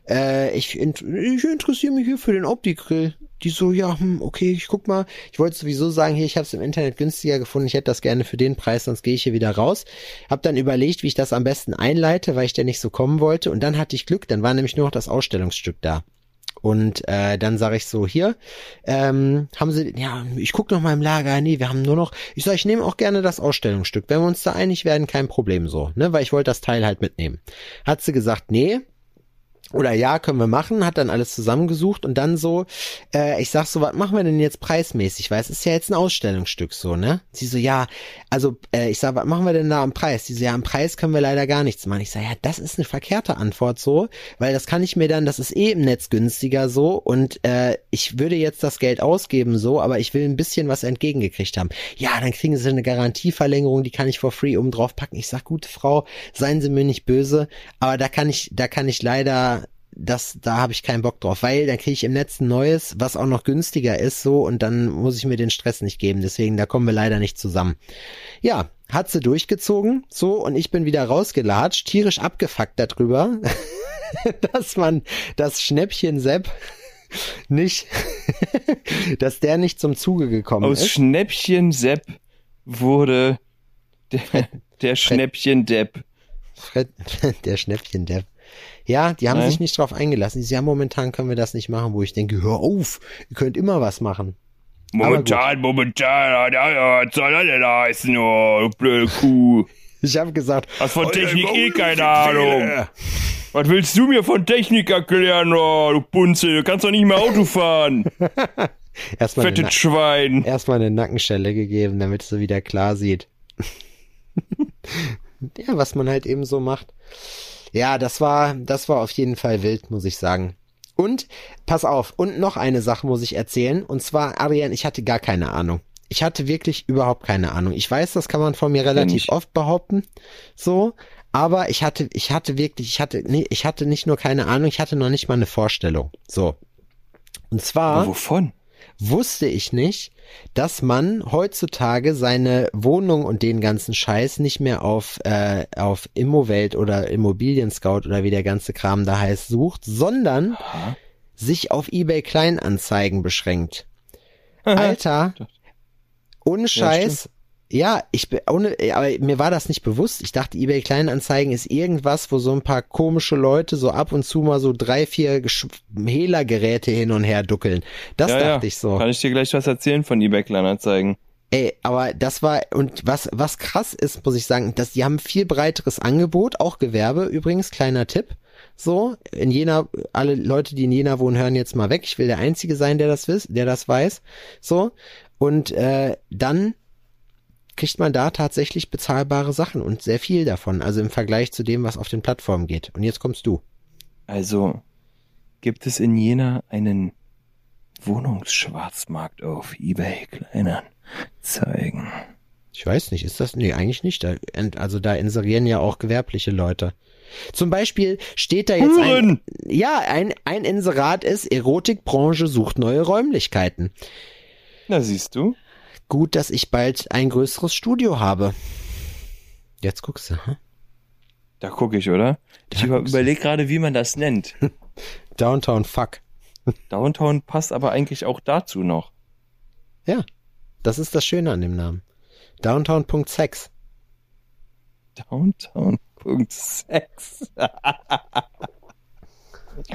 äh, ich, int ich interessiere mich hier für den Opti-Grill. Die so, ja, hm, okay, ich guck mal. Ich wollte sowieso sagen, hier, ich habe es im Internet günstiger gefunden. Ich hätte das gerne für den Preis, sonst gehe ich hier wieder raus. Hab dann überlegt, wie ich das am besten einleite, weil ich da nicht so kommen wollte. Und dann hatte ich Glück, dann war nämlich nur noch das Ausstellungsstück da. Und äh, dann sage ich so, hier, ähm, haben sie, ja, ich guck noch mal im Lager, nee, wir haben nur noch, ich sage, ich nehme auch gerne das Ausstellungsstück. Wenn wir uns da einig werden, kein Problem so, ne, weil ich wollte das Teil halt mitnehmen. Hat sie gesagt, nee, oder ja, können wir machen, hat dann alles zusammengesucht und dann so, äh, ich sag so, was machen wir denn jetzt preismäßig? Weil es ist ja jetzt ein Ausstellungsstück so, ne? Sie so, ja, also äh, ich sag, was machen wir denn da am Preis? Sie so, ja, am Preis können wir leider gar nichts machen. Ich sag, ja, das ist eine verkehrte Antwort so, weil das kann ich mir dann, das ist eh im Netz günstiger so und äh, ich würde jetzt das Geld ausgeben so, aber ich will ein bisschen was entgegengekriegt haben. Ja, dann kriegen sie eine Garantieverlängerung, die kann ich for free oben drauf packen. Ich sag, gute Frau, seien Sie mir nicht böse, aber da kann ich, da kann ich leider das, da habe ich keinen Bock drauf, weil dann kriege ich im Netz ein neues, was auch noch günstiger ist, so, und dann muss ich mir den Stress nicht geben. Deswegen, da kommen wir leider nicht zusammen. Ja, hat sie durchgezogen, so, und ich bin wieder rausgelatscht, tierisch abgefuckt darüber, dass man das Schnäppchen Sepp nicht, dass der nicht zum Zuge gekommen Aus ist. Schnäppchen Sepp wurde der, der Schnäppchen Depp. Fred, der Schnäppchen-Depp. Ja, die haben Nein. sich nicht drauf eingelassen. Die sagen, ja, momentan können wir das nicht machen, wo ich denke, hör auf, ihr könnt immer was machen. Momentan, momentan, ja, was soll das denn heißen, oh, du blöde Kuh. Ich habe gesagt, Hast von Technik eh keine. Ahnung. Was willst du mir von Technik erklären, oh, du Bunze? Du kannst doch nicht mehr Auto fahren. erstmal eine, Fettes Na Schwein. erstmal eine Nackenschelle gegeben, damit es so wieder klar sieht. ja, was man halt eben so macht. Ja, das war, das war auf jeden Fall wild, muss ich sagen. Und, pass auf, und noch eine Sache muss ich erzählen. Und zwar, Ariane, ich hatte gar keine Ahnung. Ich hatte wirklich überhaupt keine Ahnung. Ich weiß, das kann man von mir relativ ich. oft behaupten. So. Aber ich hatte, ich hatte wirklich, ich hatte, nee, ich hatte nicht nur keine Ahnung, ich hatte noch nicht mal eine Vorstellung. So. Und zwar Aber wovon? wusste ich nicht, dass man heutzutage seine Wohnung und den ganzen Scheiß nicht mehr auf, äh, auf Immowelt oder Immobilien Scout oder wie der ganze Kram da heißt sucht, sondern Aha. sich auf eBay Kleinanzeigen beschränkt. Alter, ohne Scheiß. Ja, ich bin ohne, aber mir war das nicht bewusst. Ich dachte, eBay Kleinanzeigen ist irgendwas, wo so ein paar komische Leute so ab und zu mal so drei, vier Hehlergeräte hin und her duckeln. Das Ja, dachte ja. ich so. Kann ich dir gleich was erzählen von eBay Kleinanzeigen? Ey, aber das war, und was, was krass ist, muss ich sagen, dass die haben viel breiteres Angebot, auch Gewerbe übrigens, kleiner Tipp. So, in Jena, alle Leute, die in Jena wohnen, hören jetzt mal weg. Ich will der Einzige sein, der das wiss, der das weiß. So. Und äh, dann kriegt man da tatsächlich bezahlbare Sachen und sehr viel davon. Also im Vergleich zu dem, was auf den Plattformen geht. Und jetzt kommst du. Also, gibt es in Jena einen Wohnungsschwarzmarkt auf eBay Kleinanzeigen? Ich weiß nicht, ist das? Nee, eigentlich nicht. Da, also da inserieren ja auch gewerbliche Leute. Zum Beispiel steht da jetzt ein, ja, ein, ein Inserat ist, Erotikbranche sucht neue Räumlichkeiten. Na, siehst du? Gut, dass ich bald ein größeres Studio habe. Jetzt guckst du, hm? Da gucke ich, oder? Ich Da über, guckst du. überlege gerade, wie man das nennt. Downtown Fuck. Downtown passt aber eigentlich auch dazu noch. Ja, das ist das Schöne an dem Namen. Downtown.sex. Downtown.sex.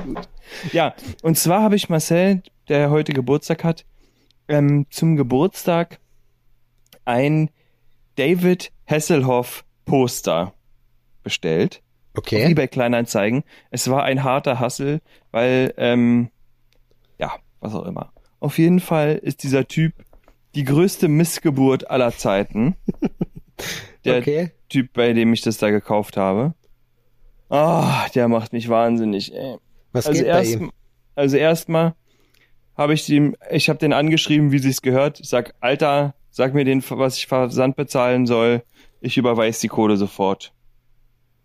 Gut. Ja, und zwar habe ich Marcel, der heute Geburtstag hat, ähm, zum Geburtstag ein David Hasselhoff Poster bestellt. Auf Okay. eBay Kleinanzeigen. Es war ein harter Hassel, weil, ähm, ja, was auch immer. Auf jeden Fall ist dieser Typ die größte Missgeburt aller Zeiten. Der okay. Typ, bei dem ich das da gekauft habe. Ah, der macht mich wahnsinnig, ey. Was Also geht bei erst, ihm? also erstmal habe ich ihm, ich habe den angeschrieben, wie sich's gehört. Ich sag, Alter, sag mir den, was ich Versand bezahlen soll. Ich überweise die Kohle sofort.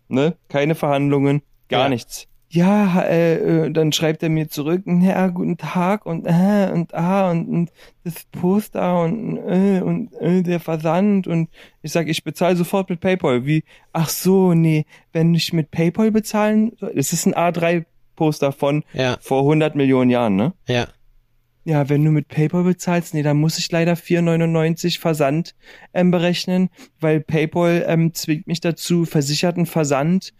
Ne? Keine Verhandlungen, gar Ja. nichts. Ja, äh, äh, dann schreibt er mir zurück, ja, guten Tag und äh, und ah und, und das Poster und äh, und äh, der Versand und ich sag, ich bezahle sofort mit PayPal. Wie? Ach so, nee, wenn ich mit PayPal bezahlen, soll- es ist ein A3 Poster von Ja, vor 100 Millionen Jahren, ne? ja. Ja, wenn du mit PayPal bezahlst, nee, dann muss ich leider 4,99 Versand ähm, berechnen, weil PayPal ähm, zwingt mich dazu, versicherten Versand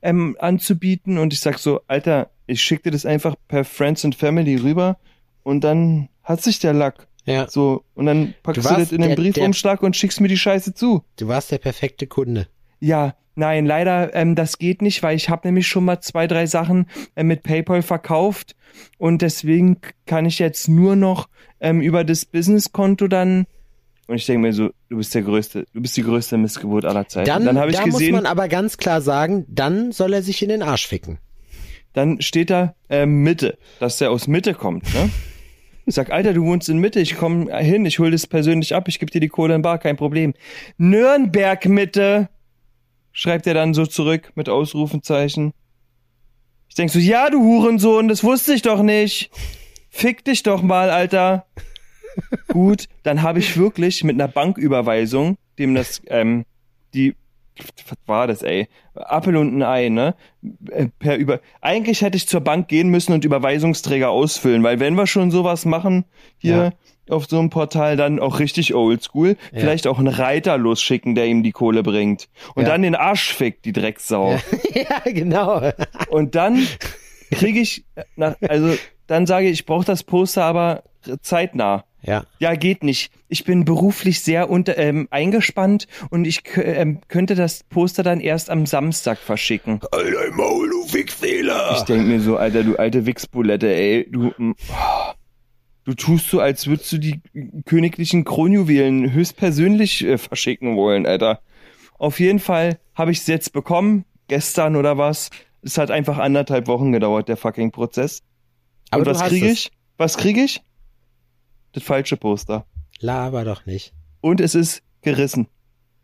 ähm, anzubieten. Und ich sag so, Alter, ich schick dir das einfach per Friends and Family rüber und dann hat sich der Lack. Ja, So, und dann packst Du du, das in den der- Briefumschlag und schickst mir die Scheiße zu. du warst der perfekte Kunde. Ja, nein, leider, ähm, das geht nicht, weil ich habe nämlich schon mal zwei, drei Sachen äh, mit PayPal verkauft und deswegen kann ich jetzt nur noch ähm, über das Businesskonto dann und ich denke mir so, du bist der größte, du bist die größte Missgeburt aller Zeiten. Dann, dann habe ich da muss man aber ganz klar sagen, dann soll er sich in den Arsch ficken. dann steht da ähm, Mitte, dass der aus Mitte kommt, ne? Ich sag, Alter, du wohnst in Mitte, ich komme hin, ich hol das persönlich ab, ich gebe dir die Kohle in Bar, kein Problem. Nürnberg Mitte, schreibt er dann so zurück mit Ausrufenzeichen. Ich denk so, ja, du Hurensohn, das wusste ich doch nicht. Fick dich doch mal, Alter. Gut, dann habe ich wirklich mit einer Banküberweisung, dem das, ähm, die, was war das, ey? Appel und ein Ei, ne? Äh, Per über, eigentlich hätte ich zur Bank gehen müssen und Überweisungsträger ausfüllen, weil wenn wir schon sowas machen, hier auf so einem Portal, dann auch richtig oldschool, vielleicht auch einen Reiter losschicken, der ihm die Kohle bringt. Und Ja. dann den Arsch fickt, die Drecksau. ja, genau. Und dann kriege ich, nach, also dann sage ich, ich brauche das Poster aber zeitnah. Ja. Ja, geht nicht. Ich bin beruflich sehr unter, ähm, eingespannt und ich ähm, könnte das Poster dann erst am Samstag verschicken. Alter Maul, du Wichsfehler. Ich denk mir so, Alter, du alte Wichsbulette, ey, du, mm, oh, du tust so, als würdest du die königlichen Kronjuwelen höchstpersönlich äh, verschicken wollen, Alter. Auf jeden Fall habe ich es jetzt bekommen, gestern oder was. Es hat einfach anderthalb Wochen gedauert, der fucking Prozess. Aber Und was kriege ich? Was kriege ich? Das falsche Poster. Laber doch nicht. Und es ist gerissen.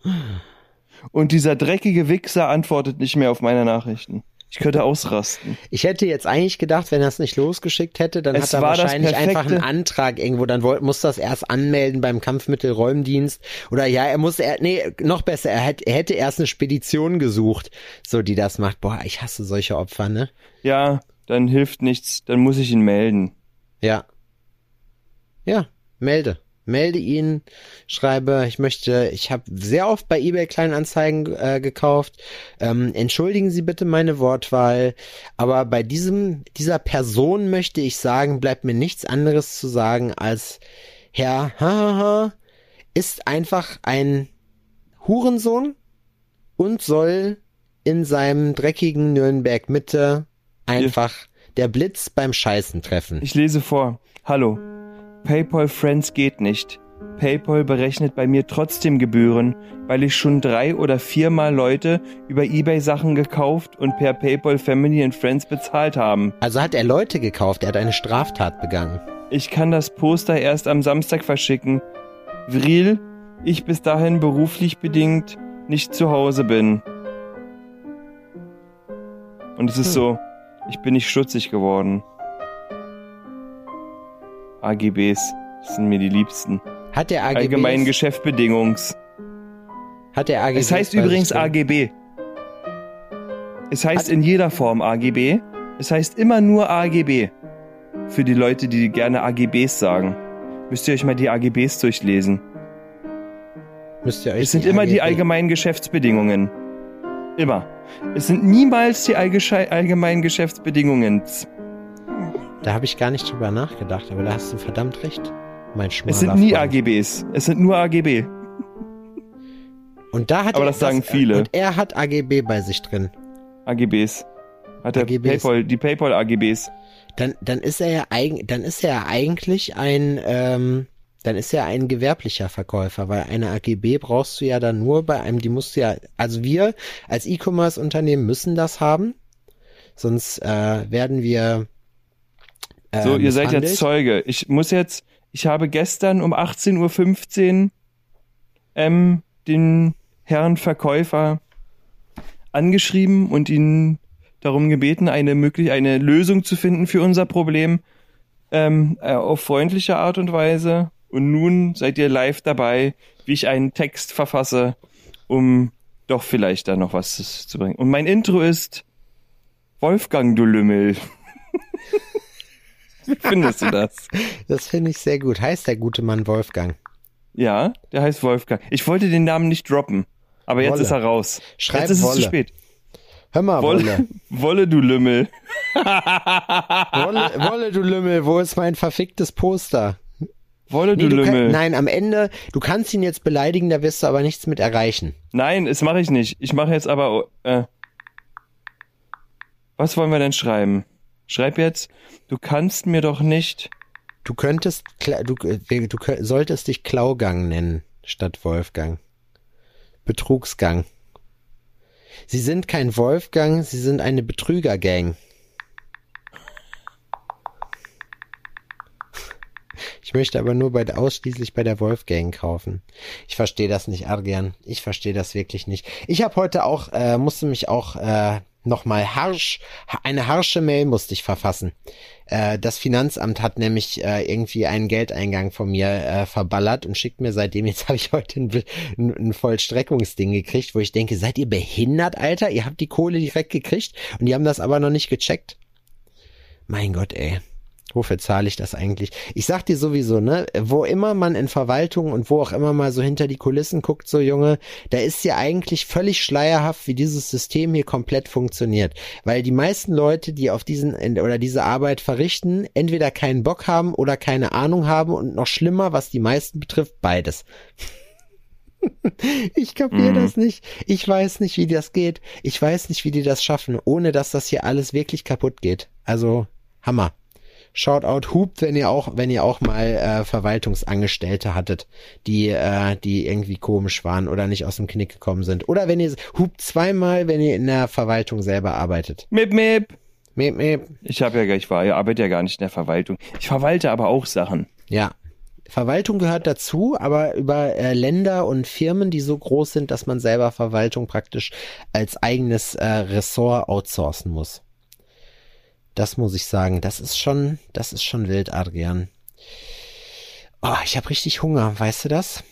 Und dieser dreckige Wichser antwortet nicht mehr auf meine Nachrichten. Ich könnte ausrasten. Ich hätte jetzt eigentlich gedacht, wenn er es nicht losgeschickt hätte, dann Es hat er wahrscheinlich einfach einen Antrag irgendwo, dann muss das erst anmelden beim Kampfmittelräumdienst oder ja, er muss er nee, noch besser, er, hätte er hätte erst eine Spedition gesucht, so die das macht. Boah, ich hasse solche Opfer, ne? Ja, dann hilft nichts, dann muss ich ihn melden. Ja. Ja, melde. Melde ihn, schreibe, ich möchte, ich habe sehr oft bei eBay Kleinanzeigen äh, gekauft. Ähm, entschuldigen Sie bitte meine Wortwahl, aber bei diesem dieser Person möchte ich sagen, bleibt mir nichts anderes zu sagen als Herr Hahaha ist einfach ein Hurensohn und soll in seinem dreckigen Nürnberg Mitte einfach der Blitz beim Scheißen treffen. Ich lese vor. Hallo. PayPal Friends geht nicht. PayPal berechnet bei mir trotzdem Gebühren, weil ich schon drei oder viermal Leute über eBay Sachen gekauft und per PayPal Family and Friends bezahlt haben. Also hat er Leute gekauft, er hat eine Straftat begangen. Ich kann das Poster erst am Samstag verschicken. Vril, ich bis dahin beruflich bedingt nicht zu Hause bin. Und es ist so, ich bin nicht stutzig geworden. AGBs das sind mir die liebsten. Hat er AGBs? Allgemeinen Geschäftsbedingungs. Hat er AGBs? Es heißt übrigens? AGB. Es heißt Hat- in jeder Form AGB. Es heißt immer nur AGB. Für die Leute, die gerne AGBs sagen. Müsst ihr euch mal die AGBs durchlesen. Müsst ihr euch Es sind immer die AGB allgemeinen Geschäftsbedingungen. Immer. Es sind niemals die allgemeinen Geschäftsbedingungen. Da habe ich gar nicht drüber nachgedacht, aber da hast du verdammt recht. Mein schmaler Es sind nie Freund. AGBs. Es sind nur AGB. Und da hat Aber er, das sagen viele. Und er hat AGB bei sich drin. AGBs. Hat AGBs. PayPal, die PayPal AGBs. Dann, dann ist er ja eigen, dann ist er ja eigentlich ein, ähm, dann ist er ein gewerblicher Verkäufer, weil eine AGB brauchst du ja dann nur bei einem, die musst du ja, also wir als E-Commerce-Unternehmen müssen das haben, sonst äh, werden wir So, ihr seid jetzt Zeuge. Ich muss jetzt, ich habe gestern um 18.15 Uhr ähm, den Herrn Verkäufer angeschrieben und ihn darum gebeten, eine möglich eine Lösung zu finden für unser Problem ähm, äh, auf freundliche Art und Weise. Und nun seid ihr live dabei, wie ich einen Text verfasse, um doch vielleicht da noch was zu bringen. Und mein Intro ist Wolfgang, du Lümmel. Wie findest du das? Das finde ich sehr gut. Heißt der gute Mann Wolfgang. Ja, der heißt Wolfgang. Ich wollte den Namen nicht droppen, aber jetzt Wolle. ist er raus. Schreib jetzt ist es Wolle. zu spät. Hör mal, Wolle. Wolle, Wolle du Lümmel. Wolle, Wolle, du Lümmel, wo ist mein verficktes Poster? Wolle Nee, du du kann, Lümmel. nein, am Ende, du kannst ihn jetzt beleidigen, da wirst du aber nichts mit erreichen. Nein, das mache ich nicht. Ich mache jetzt aber. Äh, was wollen wir denn schreiben? Schreib jetzt, du kannst mir doch nicht. Du könntest, du, äh, du könnt- solltest dich Klaugang nennen, statt Wolfgang. Betrugsgang. Sie sind kein Wolfgang, sie sind eine Betrügergang. Ich möchte aber nur bei, ausschließlich bei der Wolfgang kaufen. Ich verstehe das nicht, Argian. Ich verstehe das wirklich nicht. Ich habe heute auch, äh, musste mich auch äh, nochmal harsch, eine harsche Mail musste ich verfassen. Äh, das Finanzamt hat nämlich äh, irgendwie einen Geldeingang von mir äh, verballert und schickt mir seitdem, jetzt habe ich heute ein, ein, ein Vollstreckungsding gekriegt, wo ich denke, seid ihr behindert, Alter? Ihr habt die Kohle direkt gekriegt und die haben das aber noch nicht gecheckt. Mein Gott, ey. Wofür zahle ich das eigentlich? Ich sag dir sowieso, ne, wo immer man in Verwaltung und wo auch immer mal so hinter die Kulissen guckt, so Junge, da ist ja eigentlich völlig schleierhaft, wie dieses System hier komplett funktioniert. Weil die meisten Leute, die auf diesen oder diese Arbeit verrichten, entweder keinen Bock haben oder keine Ahnung haben und noch schlimmer, was die meisten betrifft, beides. Ich kapiere Mhm. das nicht. Ich weiß nicht, wie das geht. Ich weiß nicht, wie die das schaffen, ohne dass das hier alles wirklich kaputt geht. Also, Hammer. Shoutout hupt, wenn ihr auch, wenn ihr auch mal äh, Verwaltungsangestellte hattet, die, äh, die irgendwie komisch waren oder nicht aus dem Knick gekommen sind. Oder wenn ihr hupt zweimal, wenn ihr in der Verwaltung selber arbeitet. Mip, mip. Meep, meep. Ich habe ja, gar- ich war, ich arbeite ja gar nicht in der Verwaltung. Ich verwalte aber auch Sachen. Ja. Verwaltung gehört dazu, aber über äh, Länder und Firmen, die so groß sind, dass man selber Verwaltung praktisch als eigenes äh, Ressort outsourcen muss. Das muss ich sagen, das ist schon, das ist schon wild, Adrian. Oh, ich habe richtig Hunger, weißt du das?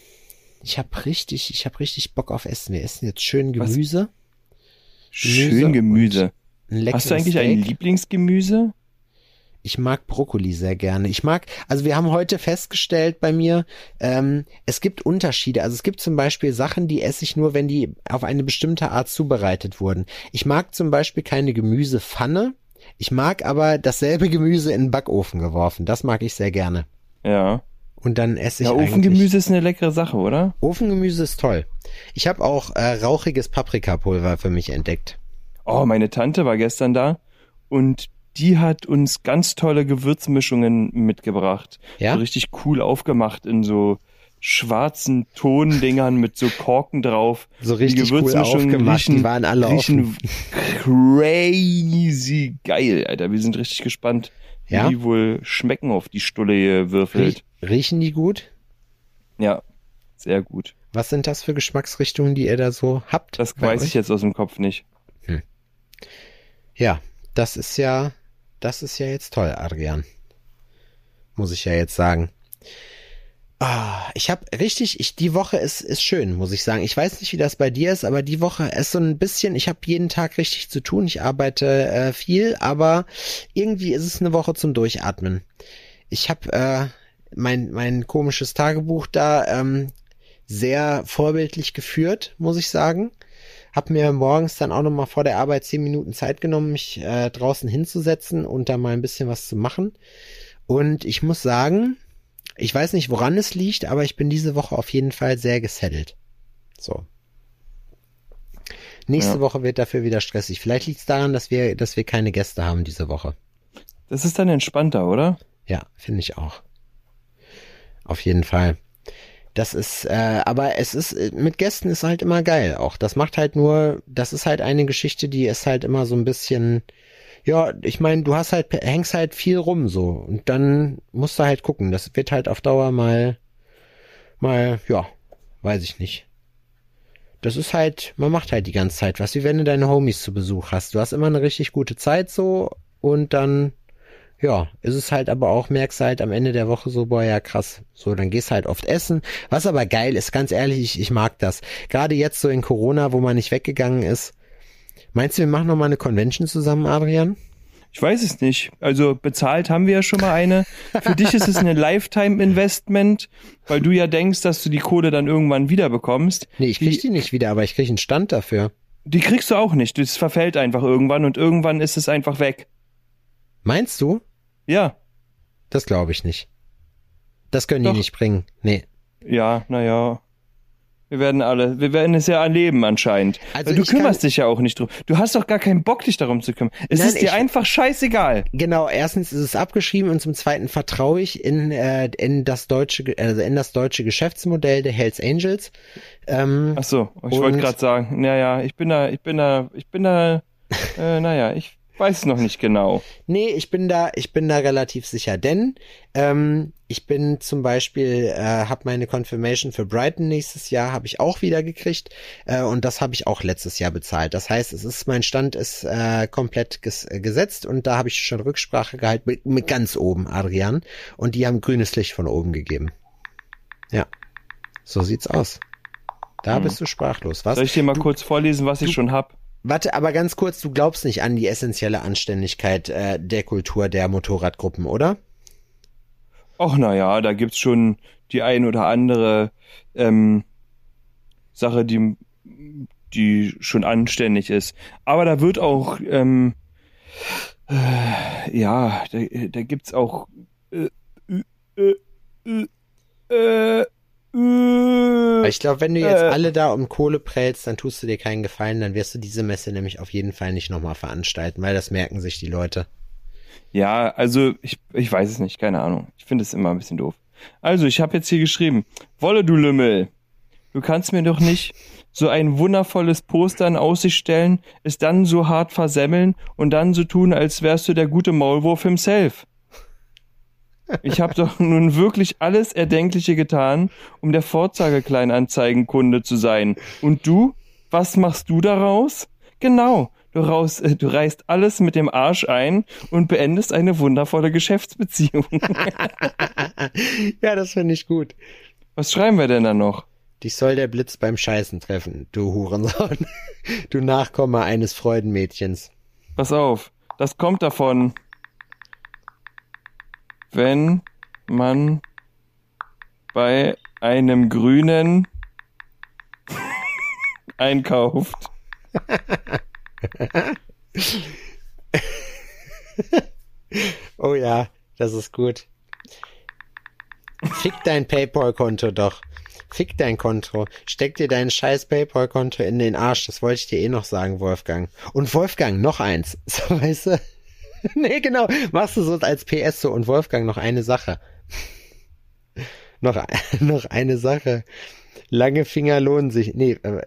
Ich habe richtig, ich habe richtig Bock auf Essen. Wir essen jetzt schön Was? Gemüse, Schön Gemüse. leckeres Hast du eigentlich Steak. ein Lieblingsgemüse? Ich mag Brokkoli sehr gerne. Ich mag, also wir haben heute festgestellt bei mir, ähm, es gibt Unterschiede. Also es gibt zum Beispiel Sachen, die esse ich nur, wenn die auf eine bestimmte Art zubereitet wurden. Ich mag zum Beispiel keine Gemüsepfanne. Ich mag aber dasselbe Gemüse in den Backofen geworfen. Das mag ich sehr gerne. Ja. Und dann esse ich Ja. Ofengemüse ist eine leckere Sache, oder? Ofengemüse ist toll. Ich habe auch äh, rauchiges Paprikapulver für mich entdeckt. Oh, meine Tante war gestern da und die hat uns ganz tolle Gewürzmischungen mitgebracht. Ja? So richtig cool aufgemacht in so schwarzen Tondingern mit so Korken drauf. So richtig cool aufgemacht. Die waren alle riechen crazy geil, Alter. Wir sind richtig gespannt, wie Ja? die wohl schmecken auf die Stulle gewürfelt. Riech, riechen die gut? Ja, sehr gut. Was sind das für Geschmacksrichtungen, die ihr da so habt? Das weiß euch? ich jetzt aus dem Kopf nicht. Ja, das ist ja, das ist ja jetzt toll, Adrian. Muss ich ja jetzt sagen. Ah, ich habe richtig, ich die Woche ist ist schön, muss ich sagen. Ich weiß nicht, wie das bei dir ist, aber die Woche ist so ein bisschen, ich habe jeden Tag richtig zu tun. Ich arbeite äh, viel, aber irgendwie ist es eine Woche zum Durchatmen. Ich habe äh, mein mein komisches Tagebuch da ähm, sehr vorbildlich geführt, muss ich sagen. Hab mir morgens dann auch noch mal vor der Arbeit zehn Minuten Zeit genommen, mich äh, draußen hinzusetzen und da mal ein bisschen was zu machen. Und ich muss sagen, ich weiß nicht, woran es liegt, aber ich bin diese Woche auf jeden Fall sehr gesettelt. So. Nächste Ja. Woche wird dafür wieder stressig. Vielleicht liegt es daran, dass wir, dass wir keine Gäste haben diese Woche. Das ist dann entspannter, oder? Ja, finde ich auch. Auf jeden Fall. Das ist, äh, aber es ist, äh, mit Gästen ist halt immer geil auch. Das macht halt nur, das ist halt eine Geschichte, die ist halt immer so ein bisschen, ja, ich meine, du hast halt, hängst halt viel rum so und dann musst du halt gucken. Das wird halt auf Dauer mal, mal, ja, weiß ich nicht. Das ist halt, man macht halt die ganze Zeit was, wie wenn du deine Homies zu Besuch hast. Du hast immer eine richtig gute Zeit so und dann ja, ist es halt aber auch, merkst halt am Ende der Woche so, boah, ja krass. So, dann gehst halt oft essen. Was aber geil ist, ganz ehrlich, ich, ich mag das. Gerade jetzt so in Corona, wo man nicht weggegangen ist. Meinst du, wir machen noch mal eine Convention zusammen, Adrian? Ich weiß es nicht. Also bezahlt haben wir ja schon mal eine. Für dich ist es eine Lifetime-Investment, weil du ja denkst, dass du die Kohle dann irgendwann wieder bekommst. Nee, ich krieg die nicht wieder, aber ich krieg einen Stand dafür. Die kriegst du auch nicht. Das verfällt einfach irgendwann und irgendwann ist es einfach weg. Meinst du? Ja, Das glaube ich nicht. Das können Doch. die nicht bringen. Nee. ja, naja. Wir werden alle, wir werden es ja erleben anscheinend. Also du kümmerst dich ja auch nicht drum. Du hast doch gar keinen Bock, dich darum zu kümmern. Es Nein, ist dir einfach scheißegal. Genau, erstens ist es abgeschrieben und zum zweiten vertraue ich in, äh, in das deutsche, also in das deutsche Geschäftsmodell der Hells Angels. Ähm, Ach so, ich wollte gerade sagen, naja, ich bin da, ich bin da, ich bin da, äh, naja, ich, Weiß noch nicht genau. Nee, ich bin da, ich bin da relativ sicher, denn ähm, ich bin zum Beispiel, äh, habe meine Confirmation für Brighton nächstes Jahr, habe ich auch wieder gekriegt äh, und das habe ich auch letztes Jahr bezahlt. Das heißt, es ist mein Stand ist äh, komplett ges äh, gesetzt und da habe ich schon Rücksprache gehalten mit, mit ganz oben, Adrian, und die haben grünes Licht von oben gegeben. Ja, so sieht's aus. Da bist du sprachlos. Was? Soll ich dir mal kurz vorlesen, was ich schon hab? Warte, aber ganz kurz, du glaubst nicht an die essentielle Anständigkeit äh, der Kultur der Motorradgruppen, oder? Ach na ja, da gibt's schon die ein oder andere ähm, Sache, die die schon anständig ist. Aber da wird auch ähm, äh, ja, da, da gibt's auch äh, äh, äh, äh, äh, Ich glaube, wenn du jetzt Äh. alle da um Kohle prellst, dann tust du dir keinen Gefallen, dann wirst du diese Messe nämlich auf jeden Fall nicht nochmal veranstalten, weil das merken sich die Leute. Ja, also ich, ich weiß es nicht, keine Ahnung. Ich finde es immer ein bisschen doof. Also, ich habe jetzt hier geschrieben, Wolle du Lümmel, du kannst mir doch nicht so ein wundervolles Poster in Aussicht stellen, es dann so hart versemmeln und dann so tun, als wärst du der gute Maulwurf himself. Ich habe doch nun wirklich alles Erdenkliche getan, um der Vorzeigekleinanzeigenkunde zu sein. Und du? Was machst du daraus? Genau, du, raus, äh, du reißt alles mit dem Arsch ein und beendest eine wundervolle Geschäftsbeziehung. ja, das finde ich gut. Was schreiben wir denn da noch? Dich soll der Blitz beim Scheißen treffen, du Hurensohn. Du Nachkomme eines Freudenmädchens. Pass auf, das kommt davon, wenn man bei einem Grünen einkauft. Oh ja, das ist gut. Fick dein Paypal-Konto doch. Fick dein Konto. Steck dir dein scheiß Paypal-Konto in den Arsch. Das wollte ich dir eh noch sagen, Wolfgang. Und Wolfgang, noch eins. So, weißt du? nee, genau. Machst du so als PS so. Und Wolfgang, noch eine Sache. noch, noch eine Sache. Lange Finger lohnen sich. Nee, äh,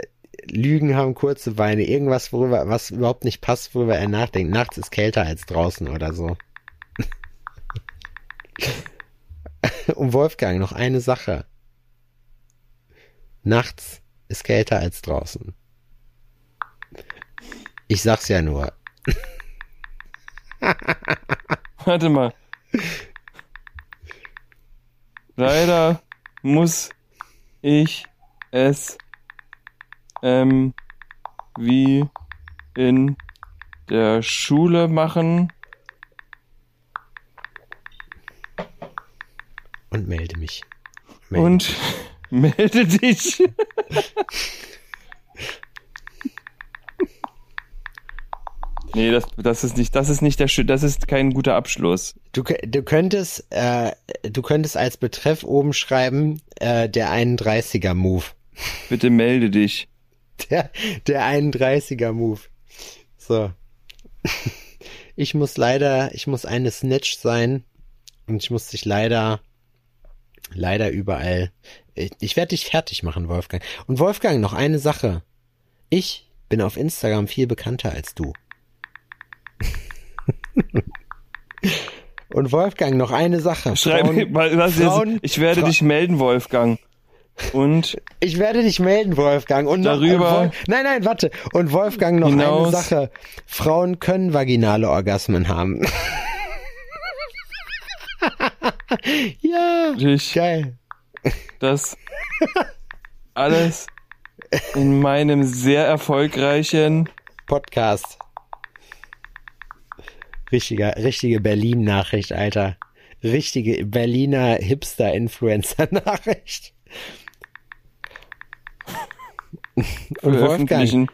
Lügen haben kurze Beine. Irgendwas, worüber, was überhaupt nicht passt, worüber er nachdenkt. Nachts ist kälter als draußen oder so. Und Wolfgang, noch eine Sache. Nachts ist kälter als draußen. Ich sag's ja nur. Warte mal. Leider muss ich es ähm, wie in der Schule machen. Und melde mich. Melde Und melde dich. nee, das, das ist nicht, das ist nicht der, das ist kein guter Abschluss. Du, du könntest, äh, du könntest als Betreff oben schreiben, äh, der 31er Move. Bitte melde dich. Der, der 31er Move. So. Ich muss leider, ich muss eine Snitch sein und ich muss dich leider, leider überall. Ich, ich werde dich fertig machen, Wolfgang. Und Wolfgang, noch eine Sache. Ich bin auf Instagram viel bekannter als du. und Wolfgang, noch eine Sache. Schreib, Frauen- was Frauen- jetzt, ich werde Fra- dich melden, Wolfgang. Und Ich werde dich melden, Wolfgang. Und noch, Darüber äh, Wol nein, nein, warte. Und Wolfgang noch eine hinaus- Sache. Frauen können vaginale Orgasmen haben. ja, dich geil. das alles in meinem sehr erfolgreichen Podcast. Richtiger, richtige Berlin-Nachricht, Alter. Richtige Berliner Hipster-Influencer-Nachricht. Und Wolfgang.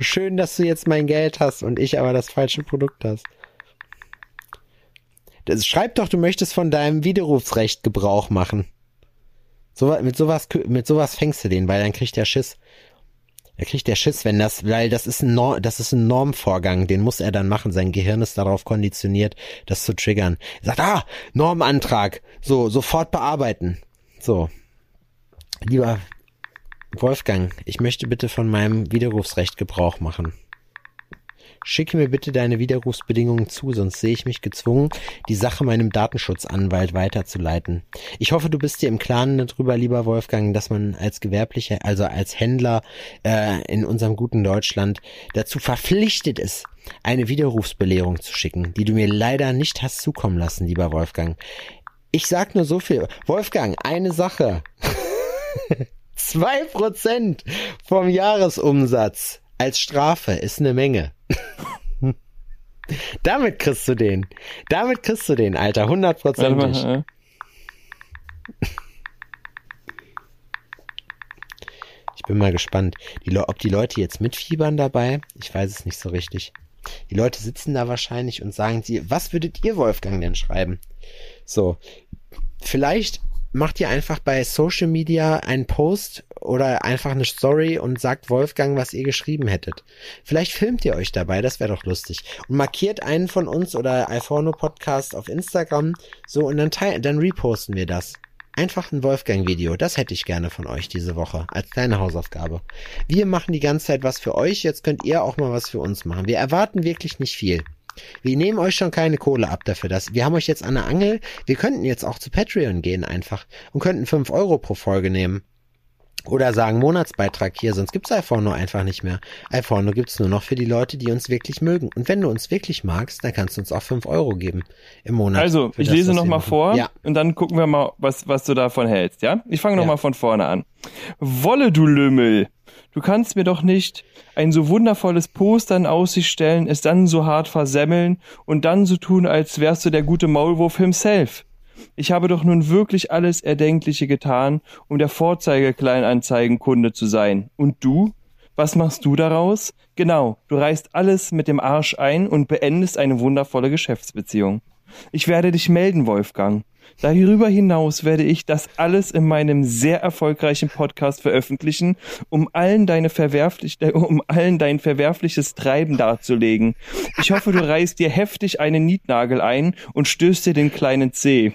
Schön, dass du jetzt mein Geld hast und ich aber das falsche Produkt hast. Das, schreib doch, du möchtest von deinem Widerrufsrecht Gebrauch machen. So, mit sowas, mit sowas fängst du den, weil dann kriegt der Schiss. Er kriegt der Schiss, wenn das, weil das ist ein, Norm, das ist ein Normvorgang, den muss er dann machen. Sein Gehirn ist darauf konditioniert, das zu triggern. Er sagt, ah, Normantrag, so, sofort bearbeiten. So. Lieber Wolfgang, ich möchte bitte von meinem Widerrufsrecht Gebrauch machen. Schicke mir bitte deine Widerrufsbedingungen zu, sonst sehe ich mich gezwungen, die Sache meinem Datenschutzanwalt weiterzuleiten. Ich hoffe, du bist dir im Klaren darüber, lieber Wolfgang, dass man als Gewerblicher, also als Händler äh, in unserem guten Deutschland dazu verpflichtet ist, eine Widerrufsbelehrung zu schicken, die du mir leider nicht hast zukommen lassen, lieber Wolfgang. Ich sag nur so viel. Wolfgang, eine Sache. Zwei Prozent vom Jahresumsatz als Strafe ist eine Menge. Damit kriegst du den. Damit kriegst du den, Alter. Hundertprozentig. äh. Ich bin mal gespannt, die ob die Leute jetzt mitfiebern dabei. Ich weiß es nicht so richtig. Die Leute sitzen da wahrscheinlich und sagen sie, was würdet ihr Wolfgang denn schreiben? So, vielleicht macht ihr einfach bei Social Media einen Post oder einfach eine Story und sagt Wolfgang, was ihr geschrieben hättet. Vielleicht filmt ihr euch dabei, das wäre doch lustig. Und markiert einen von uns oder Alforno Podcast auf Instagram, so und dann teilen, dann reposten wir das. Einfach ein Wolfgang-Video, das hätte ich gerne von euch diese Woche, als kleine Hausaufgabe. Wir machen die ganze Zeit was für euch, jetzt könnt ihr auch mal was für uns machen. Wir erwarten wirklich nicht viel. Wir nehmen euch schon keine Kohle ab dafür. Dass, wir haben euch jetzt an der Angel. Wir könnten jetzt auch zu Patreon gehen einfach und könnten fünf Euro pro Folge nehmen. Oder sagen Monatsbeitrag hier, sonst gibt's iPhone einfach nicht mehr. iPhone gibt's nur noch für die Leute, die uns wirklich mögen. Und wenn du uns wirklich magst, dann kannst du uns auch fünf Euro geben im Monat. Also, ich das, lese was noch wir mal machen. vor Ja, und dann gucken wir mal, was, was du davon hältst, ja? Ich fange noch Ja. mal von vorne an. Wolle, du Lümmel, du kannst mir doch nicht ein so wundervolles Poster in Aussicht stellen, es dann so hart versemmeln und dann so tun, als wärst du der gute Maulwurf himself. Ich habe doch nun wirklich alles Erdenkliche getan, um der Vorzeigekleinanzeigenkunde zu sein. Und du? Was machst du daraus? Genau, du reißt alles mit dem Arsch ein und beendest eine wundervolle Geschäftsbeziehung. Ich werde dich melden, Wolfgang. Darüber hinaus werde ich das alles in meinem sehr erfolgreichen Podcast veröffentlichen, um allen deine verwerflich, um allen dein verwerfliches Treiben darzulegen. Ich hoffe, du reißt dir heftig einen Nietnagel ein und stößt dir den kleinen Zeh.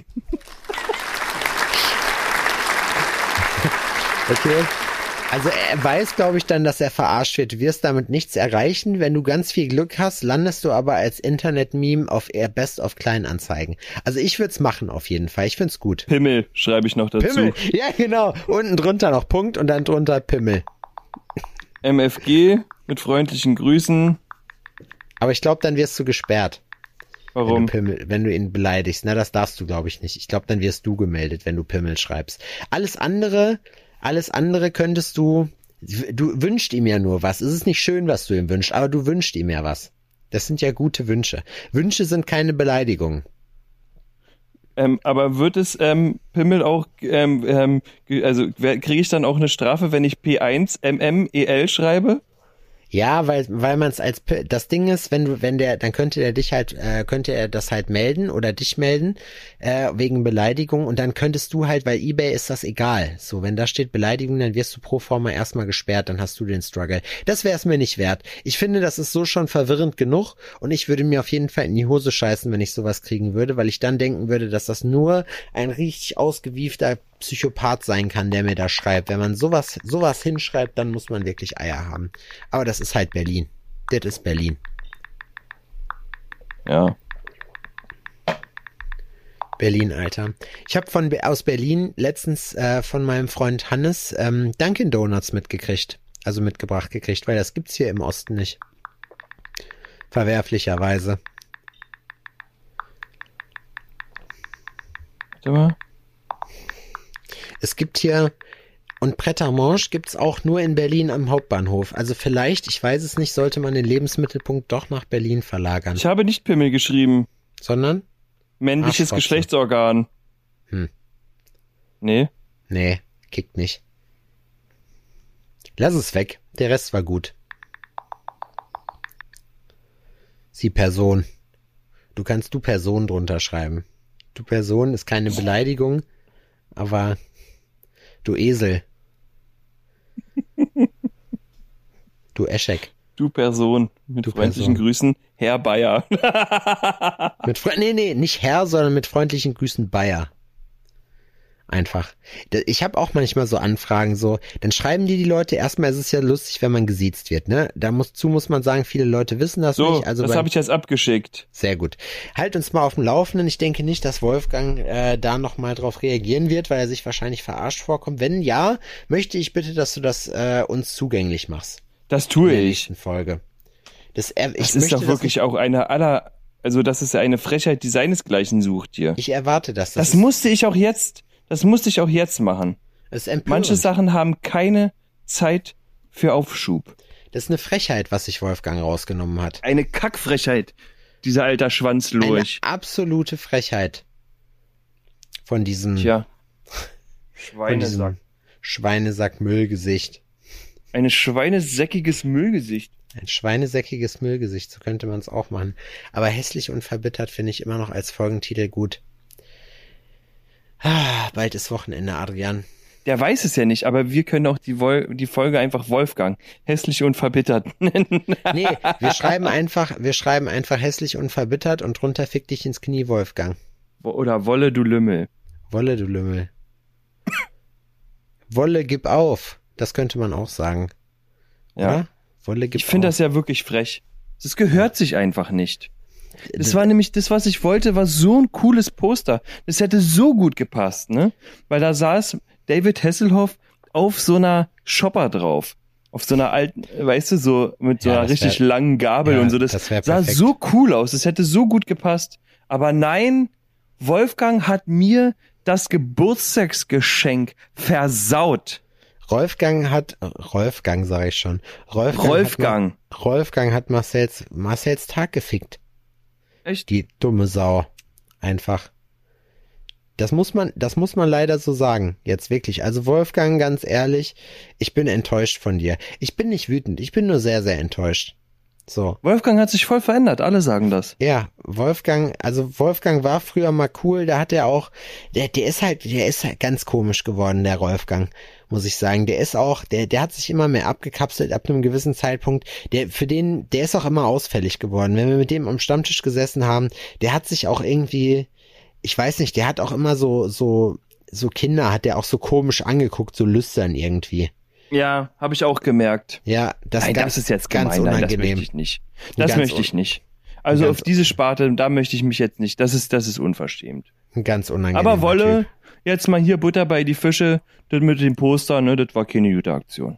okay. Also er weiß, glaube ich, dann, dass er verarscht wird. Du wirst damit nichts erreichen. Wenn du ganz viel Glück hast, landest du aber als Internet-Meme auf eher Best of Kleinanzeigen. Also ich würde es machen auf jeden Fall. Ich find's gut. Pimmel schreibe ich noch dazu. Pimmel. Ja, genau. Unten drunter noch Punkt und dann drunter Pimmel. MFG mit freundlichen Grüßen. Aber ich glaube, dann wirst du gesperrt, wenn Warum? du Pimmel, wenn du ihn beleidigst. Na, das darfst du, glaube ich, nicht. Ich glaube, dann wirst du gemeldet, wenn du Pimmel schreibst. Alles andere, alles andere könntest du, du wünschst ihm ja nur was. Es ist nicht schön, was du ihm wünschst, aber du wünschst ihm ja was. Das sind ja gute Wünsche. Wünsche sind keine Beleidigungen. Ähm, aber wird es ähm, Pimmel auch, ähm, ähm, also kriege ich dann auch eine Strafe, wenn ich P1 MMEL schreibe? Ja, weil weil man es als das Ding ist, wenn du wenn der dann könnte der dich halt äh, könnte er das halt melden oder dich melden äh, wegen Beleidigung und dann könntest du halt, weil eBay ist das egal. So, wenn da steht Beleidigung, dann wirst du pro forma erstmal gesperrt, dann hast du den Struggle. Das wäre es mir nicht wert. Ich finde, das ist so schon verwirrend genug und ich würde mir auf jeden Fall in die Hose scheißen, wenn ich sowas kriegen würde, weil ich dann denken würde, dass das nur ein richtig ausgewiefter Psychopath sein kann, der mir da schreibt. Wenn man sowas, sowas hinschreibt, dann muss man wirklich Eier haben. Aber das ist halt Berlin. Das ist Berlin. Ja. Berlin, Alter. Ich habe von aus Berlin letztens äh, von meinem Freund Hannes ähm, Dunkin Donuts mitgekriegt, also mitgebracht gekriegt, weil das gibt's hier im Osten nicht. Verwerflicherweise. Warte mal. Es gibt hier und Pret à Manger gibt's auch nur in Berlin am Hauptbahnhof. Also vielleicht, ich weiß es nicht, sollte man den Lebensmittelpunkt doch nach Berlin verlagern. Ich habe nicht Pimmel geschrieben. Sondern? Männliches. Geschlechtsorgan. Hm. Nee. Nee, kickt nicht. Lass es weg. Der Rest war gut. Sie Person. Du kannst du Person drunter schreiben. Du Person ist keine Beleidigung, aber du Esel. Du Eschek. Du Person. Mit Du freundlichen Person. Grüßen, Herr Bayer. Mit Fre nee, nee, nicht Herr, sondern mit freundlichen Grüßen Bayer. Einfach. Ich habe auch manchmal so Anfragen, so, dann schreiben die die Leute, erstmal ist es ja lustig, wenn man gesiezt wird, ne? Da muss, zu muss man sagen, viele Leute wissen das So, nicht. Also das habe ich jetzt abgeschickt. Sehr gut. Halt uns mal auf dem Laufenden. Ich denke nicht, dass Wolfgang äh, da nochmal drauf reagieren wird, weil er sich wahrscheinlich verarscht vorkommt. Wenn ja, möchte ich bitte, dass du das äh, uns zugänglich machst. Das tue in der ich. Folge. Das, äh, ich Das ist doch wirklich auch eine aller, also das ist ja eine Frechheit, die seinesgleichen sucht hier. Ich erwarte das. Das, ist, musste ich auch jetzt, das musste ich auch jetzt machen. das ist empörend. Manche Sachen haben keine Zeit für Aufschub. Das ist eine Frechheit, was sich Wolfgang rausgenommen hat. Eine Kackfrechheit, dieser alter Eine Schwanzlurch. absolute Frechheit. Von diesem, Tja. von diesem Schweinesack. Schweinesack-Müllgesicht. Ein schweinesäckiges Müllgesicht. Ein schweinesäckiges Müllgesicht, so könnte man es auch machen. Aber hässlich und verbittert finde ich immer noch als Folgentitel gut. Ah, bald ist Wochenende, Adrian. Der weiß es ja nicht, aber wir können auch die, Wol die Folge einfach Wolfgang, hässlich und verbittert nennen. Nee, wir schreiben einfach, wir schreiben einfach hässlich und verbittert und drunter fick dich ins Knie, Wolfgang. Oder Wolle, du Lümmel. Wolle, du Lümmel. Wolle, gib auf. Das könnte man auch sagen. Ja. Oder? Wolle, gib Ich finde das ja wirklich frech. Das gehört sich einfach nicht. Das war nämlich das, was ich wollte, war so ein cooles Poster. Das hätte so gut gepasst, ne? Weil da saß David Hasselhoff auf so einer Shopper drauf. Auf so einer alten, weißt du, so mit so Ja, einer richtig wär- langen Gabel ja, und so. Das, das sah perfekt. so cool aus. Das hätte so gut gepasst. Aber nein, Wolfgang hat mir das Geburtstagsgeschenk versaut. Rolfgang hat, Rolfgang sage ich schon. Rolfgang. Rolfgang. Hat, Rolfgang hat Marcells, Marcells Tag gefickt. Echt? Die dumme Sau. Einfach. Das muss man, das muss man leider so sagen. Jetzt wirklich. Also Wolfgang, ganz ehrlich, ich bin enttäuscht von dir. Ich bin nicht wütend. Ich bin nur sehr, sehr enttäuscht. So. Wolfgang hat sich voll verändert. Alle sagen das. Ja, Wolfgang, also Wolfgang war früher mal cool, da hat er auch, der, der ist halt, der ist halt ganz komisch geworden, der Wolfgang, muss ich sagen. Der ist auch, der, der hat sich immer mehr abgekapselt ab einem gewissen Zeitpunkt. Der, für den, der ist auch immer ausfällig geworden. Wenn wir mit dem am Stammtisch gesessen haben, der hat sich auch irgendwie, ich weiß nicht, der hat auch immer so, so, so Kinder hat der auch so komisch angeguckt, so lüstern irgendwie. Ja, habe ich auch gemerkt. Ja, das, Nein, ganz, das ist jetzt ganz gemein. Nein, das unangenehm. möchte ich nicht. Das Ganz möchte ich nicht. Also ganz auf diese Sparte, da möchte ich mich jetzt nicht. Das ist, das ist unverschämt. Ganz unangenehm. Aber Wolle, jetzt mal hier Butter bei die Fische, das mit dem Poster, ne, das war keine gute Aktion.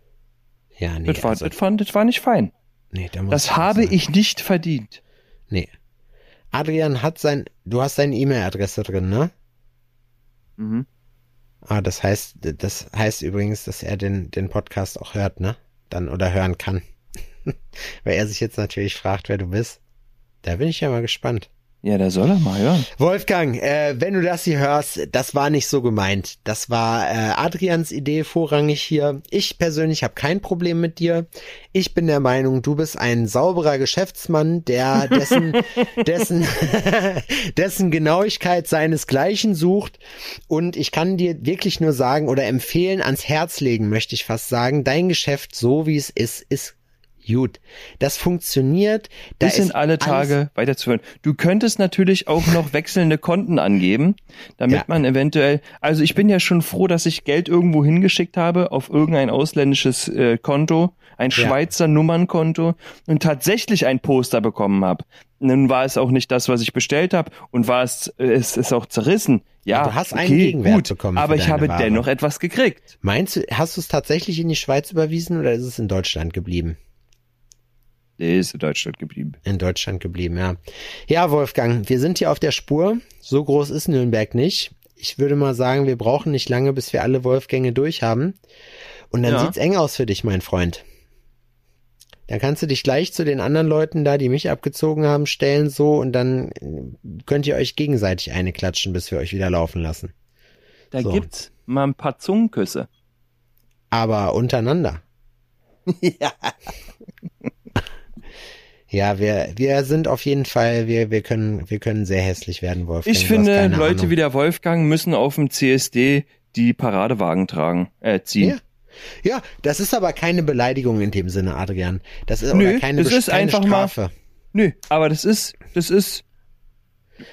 Ja, nee, Das war, also, das war, das war nicht fein. nee, da muss Das habe sagen. ich nicht verdient. Nee. Adrian hat sein, du hast seine E-Mail-Adresse drin, ne? Mhm. Ah, das heißt, das heißt übrigens, dass er den, den Podcast auch hört, ne? Dann, oder hören kann. Weil er sich jetzt natürlich fragt, wer du bist. Da bin ich ja mal gespannt. Ja, da soll er mal hören. Wolfgang, äh, wenn du das hier hörst, das war nicht so gemeint. Das war äh, Adrians Idee vorrangig hier. Ich persönlich habe kein Problem mit dir. Ich bin der Meinung, du bist ein sauberer Geschäftsmann, der dessen dessen dessen Genauigkeit seinesgleichen sucht. Und ich kann dir wirklich nur sagen oder empfehlen, ans Herz legen, möchte ich fast sagen, dein Geschäft so wie es ist, ist gut. Das funktioniert. Da Bis in alle Tage weiterzuführen. Du könntest natürlich auch noch wechselnde Konten angeben, damit Ja. man eventuell, also ich bin ja schon froh, dass ich Geld irgendwo hingeschickt habe auf irgendein ausländisches äh, Konto, ein Schweizer Nummernkonto und tatsächlich ein Poster bekommen habe. Nun war es auch nicht das, was ich bestellt habe und war es, äh, es ist auch zerrissen. Ja, Du hast okay, einen Gegenwert gut, bekommen aber ich habe Ware. dennoch etwas gekriegt. Meinst du, hast du es tatsächlich in die Schweiz überwiesen oder ist es in Deutschland geblieben? Der ist in Deutschland geblieben. In Deutschland geblieben, ja. Ja, Wolfgang, wir sind hier auf der Spur. So groß ist Nürnberg nicht. Ich würde mal sagen, wir brauchen nicht lange, bis wir alle Wolfgänge durch haben. Und dann Ja. sieht's eng aus für dich, mein Freund. Dann kannst du dich gleich zu den anderen Leuten da, die mich abgezogen haben, stellen so und dann könnt ihr euch gegenseitig eine klatschen, bis wir euch wieder laufen lassen. Da So. gibt's mal ein paar Zungenküsse. Aber untereinander. ja. Ja, wir, wir sind auf jeden Fall, wir, wir können, wir können sehr hässlich werden, Wolfgang. Ich finde, Leute Ahnung. wie der Wolfgang müssen auf dem CSD die Paradewagen tragen, äh, ziehen. Ja. Ja, das ist aber keine Beleidigung in dem Sinne, Adrian. Das ist Nö, oder keine, das ist keine einfach mal- Strafe. Nö, aber das ist, das ist,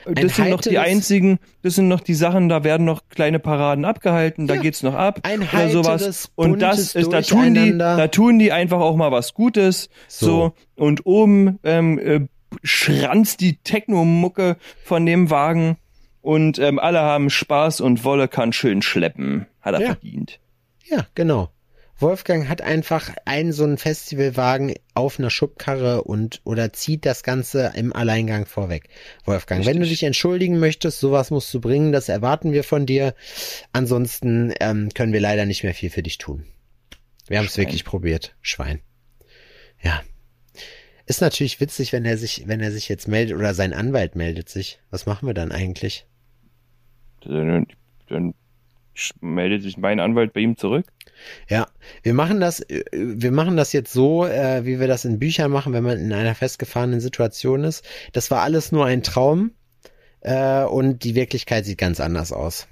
Das sind noch die einzigen, das sind noch die Sachen, da werden noch kleine Paraden abgehalten, da Ja. geht's noch ab Ein oder sowas. Und das ist, da tun die, da tun die einfach auch mal was Gutes. So, So. und oben ähm, äh, schranzt die Techno-Mucke von dem Wagen und ähm, alle haben Spaß und Wolle kann schön schleppen. Hat er Ja. verdient. Ja, genau. Wolfgang hat einfach einen so einen Festivalwagen auf einer Schubkarre und oder zieht das Ganze im Alleingang vorweg. Wolfgang, wenn du Richtig. dich entschuldigen möchtest, sowas musst du bringen, das erwarten wir von dir. Ansonsten ähm, können wir leider nicht mehr viel für dich tun. Wir haben es wirklich probiert, Schwein. Ja. Ist natürlich witzig, wenn er sich, wenn er sich jetzt meldet oder sein Anwalt meldet sich. Was machen wir dann eigentlich? Dann, dann meldet sich mein Anwalt bei ihm zurück. Ja, wir machen das, äh, wir machen das jetzt so, äh, wie wir das in Büchern machen, wenn man in einer festgefahrenen Situation ist. Das war alles nur ein Traum äh, und die Wirklichkeit sieht ganz anders aus.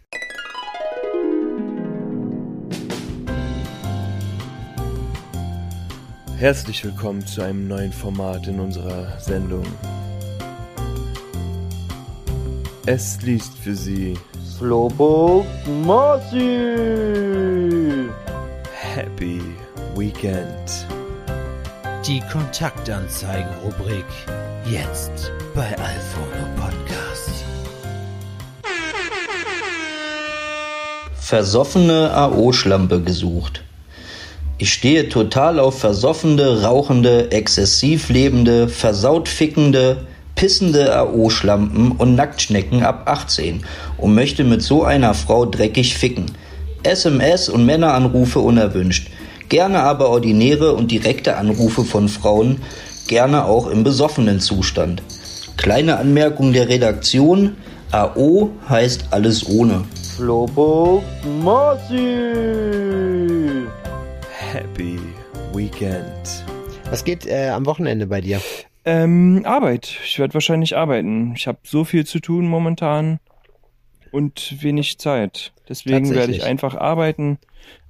Herzlich willkommen zu einem neuen Format in unserer Sendung. Es liest für Sie Slowpoke Marcy. Happy Weekend. Die Kontaktanzeigen-Rubrik jetzt bei Alphono Podcast. Versoffene AO-Schlampe gesucht. Ich stehe total auf versoffene, rauchende, exzessiv lebende, versaut fickende, pissende AO-Schlampen und Nacktschnecken ab 18 und möchte mit so einer Frau dreckig ficken. SMS und Männeranrufe unerwünscht. Gerne aber ordinäre und direkte Anrufe von Frauen, gerne auch im besoffenen Zustand. Kleine Anmerkung der Redaktion. AO heißt alles ohne. Slowpoke Marcy. Happy Weekend. Was geht äh, am Wochenende bei dir? Ähm, Arbeit. Ich werde wahrscheinlich arbeiten. Ich habe so viel zu tun momentan und wenig Zeit. Deswegen werde ich einfach arbeiten,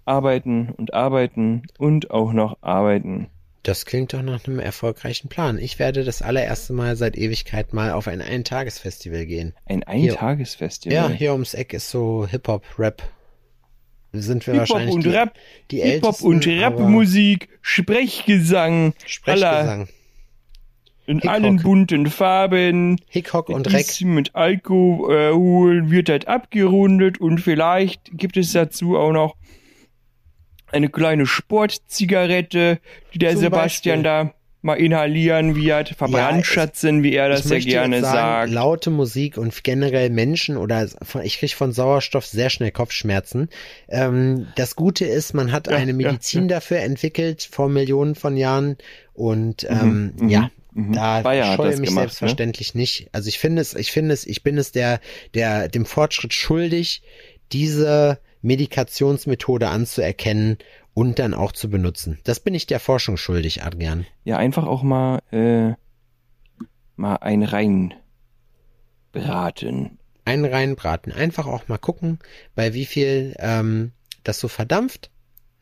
arbeiten und arbeiten und auch noch arbeiten. Das klingt doch nach einem erfolgreichen Plan. Ich werde das allererste Mal seit Ewigkeit mal auf ein Eintagesfestival gehen. Ein. Eintagesfestival. Ja, hier ums Eck ist so Hip-Hop, Rap. Sind wir Hip-Hop wahrscheinlich und die, Rap, die Hip-Hop und Rapmusik, Sprechgesang, Sprechgesang. In Hickok. allen bunten Farben. Hickhock und Reck. Mit Alkohol wird das abgerundet und vielleicht gibt es dazu auch noch eine kleine Sportzigarette, die der Zum Sebastian Beispiel. da mal inhalieren wird, verbrandschatzen, wie er das ja gerne sagen, sagt. laute Musik und generell Menschen oder ich kriege von Sauerstoff sehr schnell Kopfschmerzen. Ähm, das Gute ist, man hat Ja, eine ja, Medizin dafür entwickelt vor Millionen von Jahren und ähm, mhm, ja. Mhm. Da Bayer scheue das mich gemacht, ne? selbstverständlich nicht. Also ich finde es, ich finde es, ich bin es der, der dem Fortschritt schuldig, diese Medikationsmethode anzuerkennen und dann auch zu benutzen. Das bin ich der Forschung schuldig, Adrian. Ja, einfach auch mal, äh, mal ein rein braten. einen reinbraten. Einfach auch mal gucken, bei wie viel ähm, das so verdampft,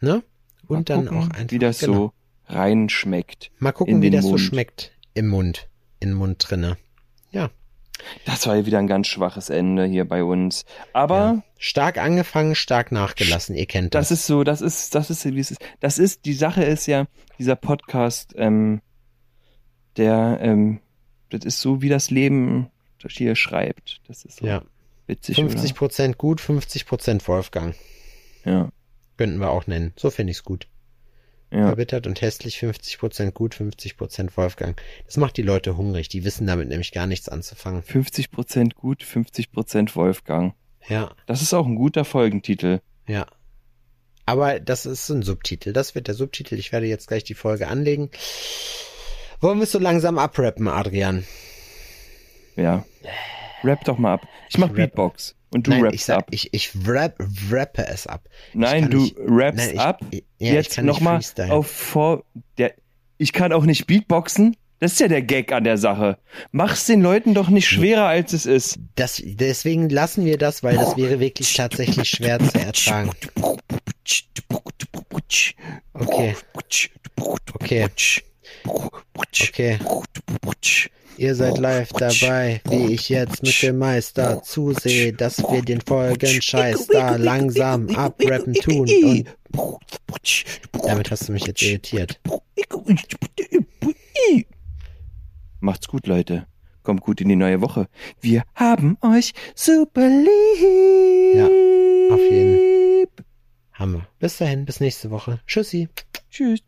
ne? Und Mal dann gucken, auch einfach wie das genau. so rein schmeckt. mal gucken, wie das so Mund. schmeckt im Mund, im Mund drinne. Ja, Das war wieder ein ganz schwaches Ende hier bei uns. Aber ja. stark angefangen, stark nachgelassen. Ihr kennt das. Das ist so, das ist, das ist, wie es ist. Das ist, die Sache ist ja, dieser Podcast, ähm, der, ähm, das ist so, wie das Leben das hier schreibt. Das ist so ja, witzig, 50 Prozent gut, 50 Prozent Wolfgang. oder? Könnten wir auch nennen. So finde ich's gut. Ja. Verbittert und hässlich, 50 Prozent gut, 50 Prozent Wolfgang. Das macht die Leute hungrig. Die wissen damit nämlich gar nichts anzufangen. 50 Prozent gut, 50 Prozent Wolfgang. Ja, Das ist auch ein guter Folgentitel. Ja. Aber das ist ein Subtitel. Das wird der Subtitel. Ich werde jetzt gleich die Folge anlegen. Wollen wir es so langsam abrappen, Adrian? Ja. Rap doch mal ab. Ich mach Ich rappe. Beatbox und du Nein, rappst ich sag, ab. ich, ich rap, rappe es ab. Nein, du nicht- rappst nein, ab. ich- ja, Jetzt nochmal auf vor der. Ich kann auch nicht Beatboxen. Das ist ja der Gag an der Sache. Mach's den Leuten doch nicht schwerer, als es ist. Das, deswegen lassen wir das, weil das wäre wirklich tatsächlich schwer zu ertragen. Okay. Okay. Okay. Ihr seid live dabei, wie ich jetzt mit dem Meister zusehe, dass wir den Folgenscheiß da langsam abrappen tun. Und damit hast du mich jetzt irritiert. Macht's gut, Leute. Kommt gut in die neue Woche. Wir haben euch super lieb. Ja, auf jeden. Hammer. Bis dahin, bis nächste Woche. Tschüssi. Tschüss.